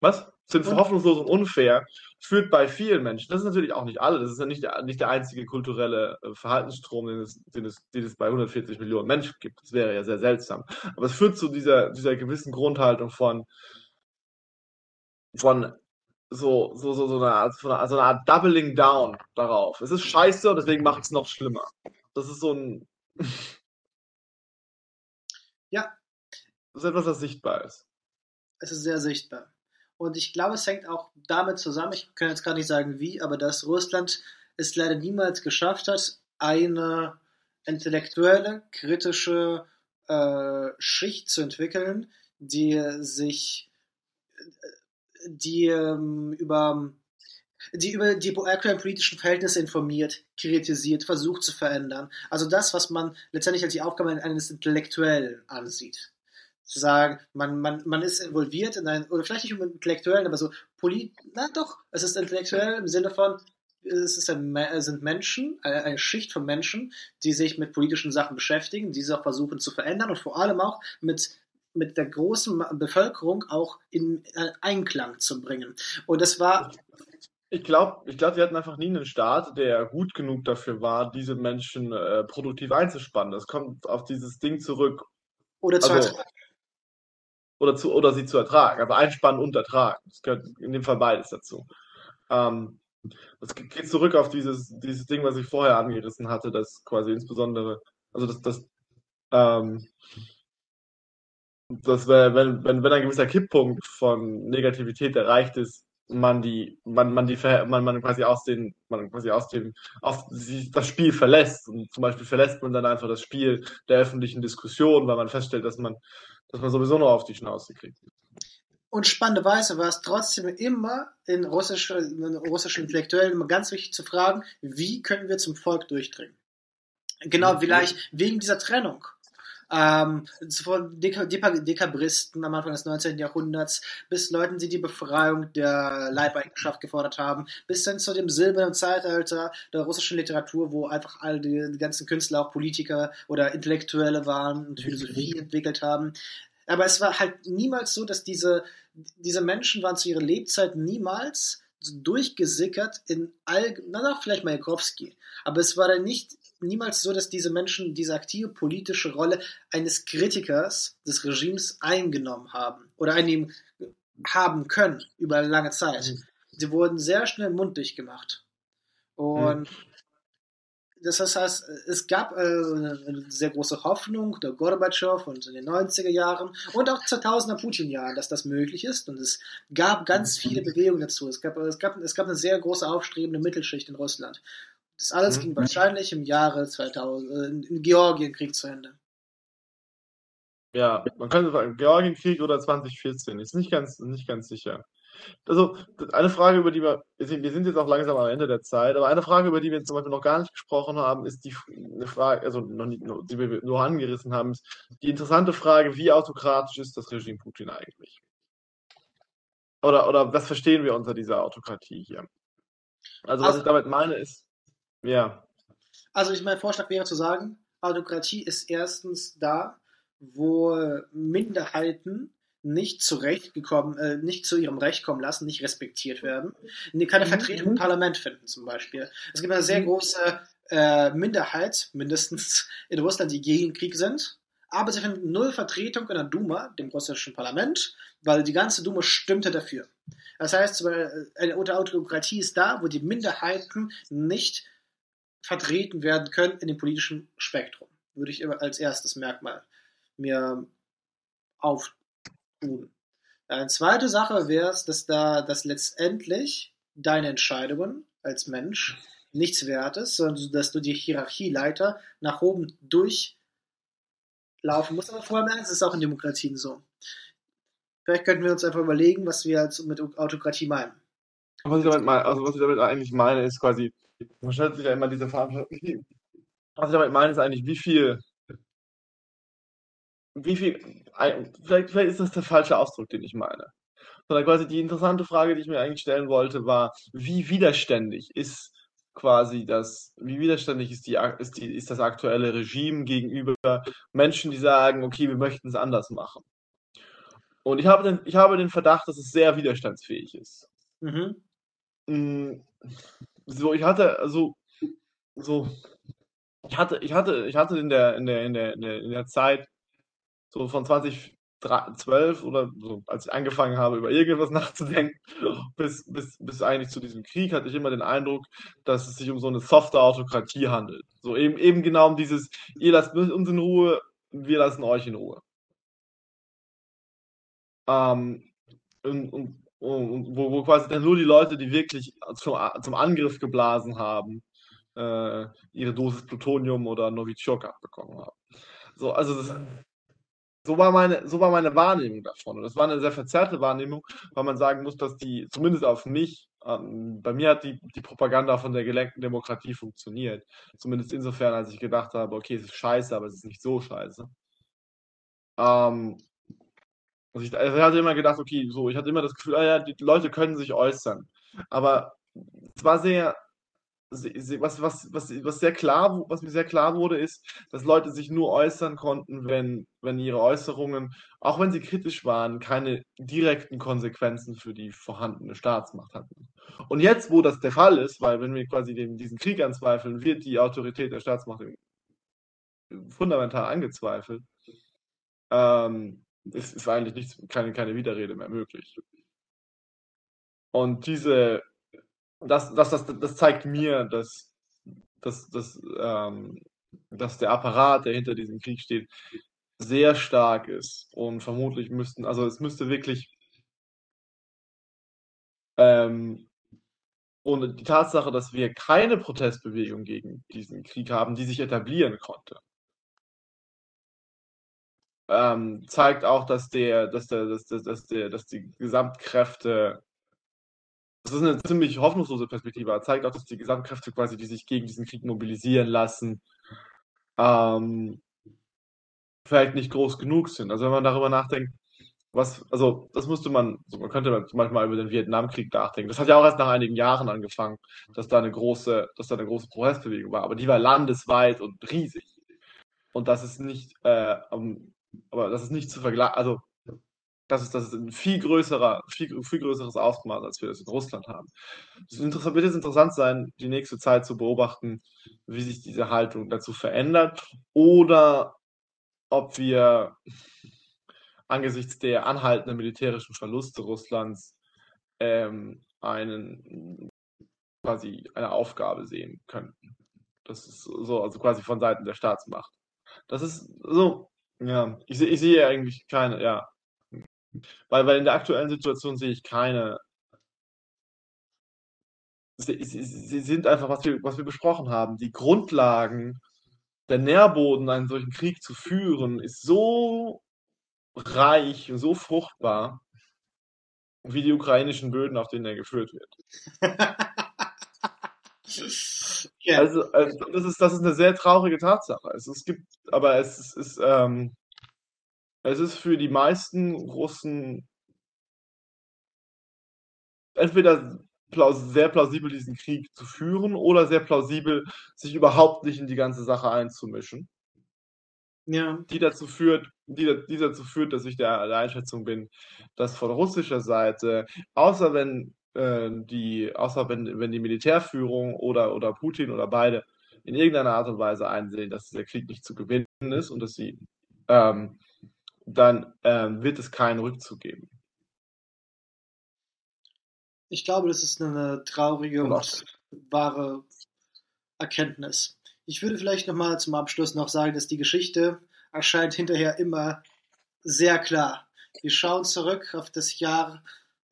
A: was? Sind hoffnungslos und unfair, führt bei vielen Menschen, das ist natürlich auch nicht alle, das ist ja nicht der, nicht der einzige kulturelle äh, Verhaltensstrom, den es, den, es, den es bei 140 Millionen Menschen gibt. Das wäre ja sehr seltsam. Aber es führt zu dieser, dieser gewissen Grundhaltung von, von so, so, so, so, eine Art, so, eine, Art Doubling Down darauf. Es ist scheiße und deswegen macht es noch schlimmer. Das ist so ein.
B: ja.
A: Das ist etwas, das sichtbar ist.
B: Es ist sehr sichtbar. Und ich glaube, es hängt auch damit zusammen, ich kann jetzt gar nicht sagen wie, aber dass Russland es leider niemals geschafft hat, eine intellektuelle, kritische äh, Schicht zu entwickeln, die sich, die ähm, über die über die aktuellen politischen Verhältnisse informiert, kritisiert, versucht zu verändern. Also das, was man letztendlich als die Aufgabe eines Intellektuellen ansieht zu sagen, man, man, man ist involviert in ein, oder vielleicht nicht um intellektuellen, aber so polit, na doch, es ist intellektuell im Sinne von, es ist ein, sind Menschen, eine Schicht von Menschen, die sich mit politischen Sachen beschäftigen, diese auch versuchen zu verändern und vor allem auch mit mit der großen Bevölkerung auch in Einklang zu bringen. Und das war.
A: Ich glaube, ich glaub, wir hatten einfach nie einen Staat, der gut genug dafür war, diese Menschen äh, produktiv einzuspannen. Das kommt auf dieses Ding zurück.
B: Oder
A: also, oder, zu, oder sie zu ertragen. Also einspannen und ertragen. Das gehört in dem Fall beides dazu. Ähm, das geht zurück auf dieses, dieses Ding, was ich vorher angerissen hatte, dass quasi insbesondere, also das, das, ähm, dass wenn, wenn, wenn ein gewisser Kipppunkt von Negativität erreicht ist, man die, man, man die, man, man quasi aus den, man quasi aus dem, aus, das Spiel verlässt. Und zum Beispiel verlässt man dann einfach das Spiel der öffentlichen Diskussion, weil man feststellt, dass man, dass man sowieso noch auf die Schnauze kriegt.
B: Und spannenderweise war es trotzdem immer in, russische, in russischen Intellektuellen immer ganz wichtig zu fragen, wie können wir zum Volk durchdringen? Genau, vielleicht wegen dieser Trennung ähm, von Dek Dek Dekabristen am Anfang des 19. Jahrhunderts bis Leuten, die die Befreiung der Leibeigenschaft gefordert haben, bis hin zu dem silbernen Zeitalter der russischen Literatur, wo einfach all die, die ganzen Künstler auch Politiker oder Intellektuelle waren und Philosophie entwickelt haben. Aber es war halt niemals so, dass diese, diese Menschen waren zu ihrer Lebzeit niemals durchgesickert in all, na, vielleicht Majakowski, aber es war dann nicht niemals so, dass diese Menschen diese aktive politische Rolle eines Kritikers des Regimes eingenommen haben oder einnehmen haben können über lange Zeit. Mhm. Sie wurden sehr schnell mundlich gemacht. Und mhm. das heißt, es gab äh, eine sehr große Hoffnung der Gorbatschow und in den 90er Jahren und auch 2000er Putin-Jahren, dass das möglich ist. Und es gab ganz viele Bewegungen dazu. Es gab, es gab, es gab eine sehr große aufstrebende Mittelschicht in Russland. Das alles mhm. ging wahrscheinlich im Jahre 2000, äh, im Georgienkrieg zu Ende.
A: Ja, man könnte sagen, Georgienkrieg oder 2014, ist nicht ganz, nicht ganz sicher. Also, eine Frage, über die wir, wir sind jetzt auch langsam am Ende der Zeit, aber eine Frage, über die wir zum Beispiel noch gar nicht gesprochen haben, ist die eine Frage, also noch nicht, die wir nur angerissen haben, ist die interessante Frage, wie autokratisch ist das Regime Putin eigentlich? Oder, oder was verstehen wir unter dieser Autokratie hier? Also, was also, ich damit meine, ist, ja.
B: Also ich mein Vorschlag wäre zu sagen, Autokratie ist erstens da, wo Minderheiten nicht zu Recht gekommen, äh, nicht zu ihrem Recht kommen lassen, nicht respektiert werden, die keine mhm. Vertretung im Parlament finden zum Beispiel. Es gibt eine sehr mhm. große äh, Minderheit, mindestens in Russland, die gegen Krieg sind, aber sie finden null Vertretung in der Duma, dem russischen Parlament, weil die ganze Duma stimmte dafür. Das heißt, eine Autokratie ist da, wo die Minderheiten nicht vertreten werden können in dem politischen Spektrum. Würde ich als erstes Merkmal mir auftun. Eine zweite Sache wäre es, dass da, dass letztendlich deine Entscheidungen als Mensch nichts wert ist, sondern dass du die Hierarchieleiter nach oben durchlaufen musst. Aber vor allem ist es auch in Demokratien so. Vielleicht könnten wir uns einfach überlegen, was wir mit Autokratie meinen.
A: Was ich damit meine, also was ich damit eigentlich meine, ist quasi, man stellt sich ja immer diese Frage, was ich damit meine, ist eigentlich, wie viel, wie viel, vielleicht, vielleicht ist das der falsche Ausdruck, den ich meine. Sondern quasi die interessante Frage, die ich mir eigentlich stellen wollte, war, wie widerständig ist quasi das, wie widerständig ist, die, ist, die, ist das aktuelle Regime gegenüber Menschen, die sagen, okay, wir möchten es anders machen. Und ich habe den, ich habe den Verdacht, dass es sehr widerstandsfähig ist. Mhm. Mm, so, ich hatte, also, so, ich hatte, ich hatte, ich hatte in der, in der, in der, in der, Zeit so von 2012 oder so, als ich angefangen habe, über irgendwas nachzudenken, bis, bis, bis eigentlich zu diesem Krieg, hatte ich immer den Eindruck, dass es sich um so eine softe Autokratie handelt. So eben, eben genau um dieses, ihr lasst uns in Ruhe, wir lassen euch in Ruhe. Ähm, und, und wo, wo quasi dann nur die Leute, die wirklich zum, zum Angriff geblasen haben, äh, ihre Dosis Plutonium oder Novichok abbekommen haben. So, also das, so war meine, so war meine Wahrnehmung davon. Und das war eine sehr verzerrte Wahrnehmung, weil man sagen muss, dass die, zumindest auf mich, ähm, bei mir hat die, die Propaganda von der gelenkten Demokratie funktioniert. Zumindest insofern, als ich gedacht habe, okay, es ist scheiße, aber es ist nicht so scheiße. Ähm, also ich, also ich, hatte immer gedacht, okay, so, ich hatte immer das Gefühl, ah ja, die Leute können sich äußern. Aber es war sehr, was, was, was, was sehr klar, was mir sehr klar wurde, ist, dass Leute sich nur äußern konnten, wenn, wenn ihre Äußerungen, auch wenn sie kritisch waren, keine direkten Konsequenzen für die vorhandene Staatsmacht hatten. Und jetzt, wo das der Fall ist, weil wenn wir quasi den, diesen Krieg anzweifeln, wird die Autorität der Staatsmacht fundamental angezweifelt. Ähm, es ist eigentlich nichts, keine, keine Widerrede mehr möglich. Und diese, das, das, das, das zeigt mir, dass, dass, dass, ähm, dass der Apparat, der hinter diesem Krieg steht, sehr stark ist und vermutlich müssten, also es müsste wirklich ähm, und die Tatsache, dass wir keine Protestbewegung gegen diesen Krieg haben, die sich etablieren konnte, ähm, zeigt auch, dass der, dass der, dass, dass, dass der, dass die Gesamtkräfte, das ist eine ziemlich hoffnungslose Perspektive, aber zeigt auch, dass die Gesamtkräfte quasi, die sich gegen diesen Krieg mobilisieren lassen, ähm, vielleicht nicht groß genug sind. Also wenn man darüber nachdenkt, was, also das musste man, also man könnte manchmal über den Vietnamkrieg nachdenken. Das hat ja auch erst nach einigen Jahren angefangen, dass da eine große, dass da eine große Protestbewegung war, aber die war landesweit und riesig. Und das ist nicht, äh, aber das ist nicht zu vergleichen, also das ist, das ist ein viel größerer, viel, viel größeres Ausmaß, als wir das in Russland haben. Es wird jetzt interessant sein, die nächste Zeit zu beobachten, wie sich diese Haltung dazu verändert oder ob wir angesichts der anhaltenden militärischen Verluste Russlands ähm, einen quasi eine Aufgabe sehen könnten. Das ist so, also quasi von Seiten der Staatsmacht. Das ist so, ja, ich, ich sehe eigentlich keine, ja. Weil, weil in der aktuellen Situation sehe ich keine. Sie, sie, sie sind einfach, was wir, was wir besprochen haben, die Grundlagen, der Nährboden, einen solchen Krieg zu führen, ist so reich und so fruchtbar wie die ukrainischen Böden, auf denen er geführt wird. ja. also, also, das, ist, das ist eine sehr traurige Tatsache. Also, es gibt, aber es ist, ist ähm, es ist für die meisten Russen entweder plaus sehr plausibel, diesen Krieg zu führen oder sehr plausibel, sich überhaupt nicht in die ganze Sache einzumischen. Ja. Die dazu führt, die, die dazu führt, dass ich der, der Einschätzung bin, dass von russischer Seite, außer wenn äh, die, außer wenn, wenn die Militärführung oder, oder Putin oder beide in irgendeiner Art und Weise einsehen, dass der Krieg nicht zu gewinnen ist und dass sie ähm, dann ähm, wird es keinen Rückzug geben.
B: Ich glaube, das ist eine traurige und wahre Erkenntnis. Ich würde vielleicht nochmal zum Abschluss noch sagen, dass die Geschichte erscheint hinterher immer sehr klar. Wir schauen zurück auf das Jahr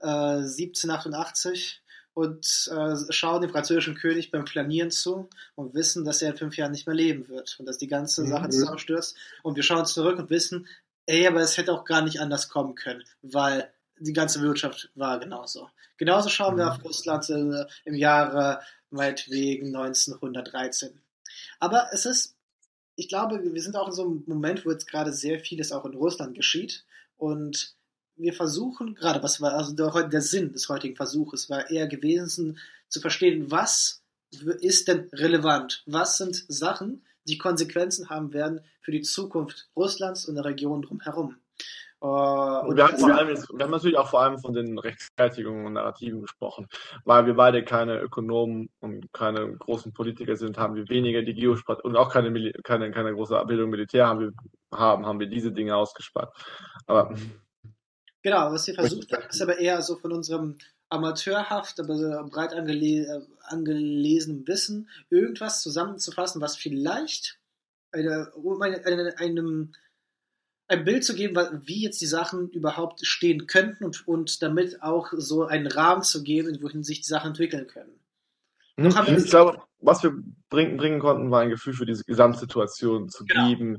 B: äh, 1788 und äh, schauen dem französischen König beim Flanieren zu und wissen, dass er in fünf Jahren nicht mehr leben wird und dass die ganze Sache mhm. zusammenstürzt. Und wir schauen zurück und wissen, ey, aber es hätte auch gar nicht anders kommen können, weil die ganze Wirtschaft war genauso. Genauso schauen wir mhm. auf Russland äh, im Jahre meinetwegen 1913. Aber es ist, ich glaube, wir sind auch in so einem Moment, wo jetzt gerade sehr vieles auch in Russland geschieht und wir versuchen gerade, was war also der, der Sinn des heutigen Versuches war eher gewesen zu verstehen, was ist denn relevant? Was sind Sachen, die Konsequenzen haben werden für die Zukunft Russlands und der Region drumherum.
A: Uh, und wir, haben vor allem, wir haben natürlich auch vor allem von den Rechtfertigungen und Narrativen gesprochen. Weil wir beide keine Ökonomen und keine großen Politiker sind, haben wir weniger die Geospart und auch keine, keine, keine große Bildung Militär haben wir, haben, haben wir diese Dinge ausgespart. Aber
B: Genau, was wir versucht haben, ist aber eher so von unserem amateurhaft, aber so breit angele angelesenem Wissen irgendwas zusammenzufassen, was vielleicht eine, um eine, eine, einem ein Bild zu geben, wie jetzt die Sachen überhaupt stehen könnten und, und damit auch so einen Rahmen zu geben, wohin sich die Sachen entwickeln können.
A: Mhm. Ich glaube, was wir bringen, bringen konnten, war ein Gefühl für diese Gesamtsituation zu genau. geben.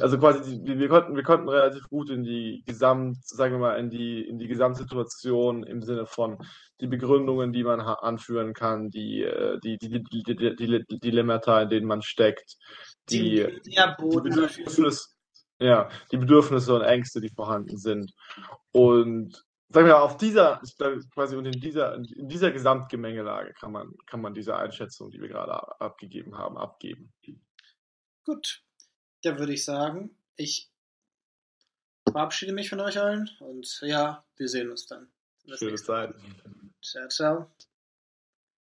A: Also quasi, wir konnten, wir konnten relativ gut in die Gesamt, sagen wir mal, in die, in die Gesamtsituation im Sinne von die Begründungen, die man anführen kann, die, äh, die, die, die, die, die, die Dilemmata, in denen man steckt, die, die, die Bedürfnisse, ja, die Bedürfnisse und Ängste, die vorhanden sind. Und sagen wir, auf dieser, quasi und in dieser, in dieser Gesamtgemengelage kann man, kann man diese Einschätzung, die wir gerade abgegeben haben, abgeben.
B: Gut, dann würde ich sagen, ich verabschiede mich von euch allen und ja, wir sehen uns dann.
A: Schöne Zeit.
B: Ciao, ciao.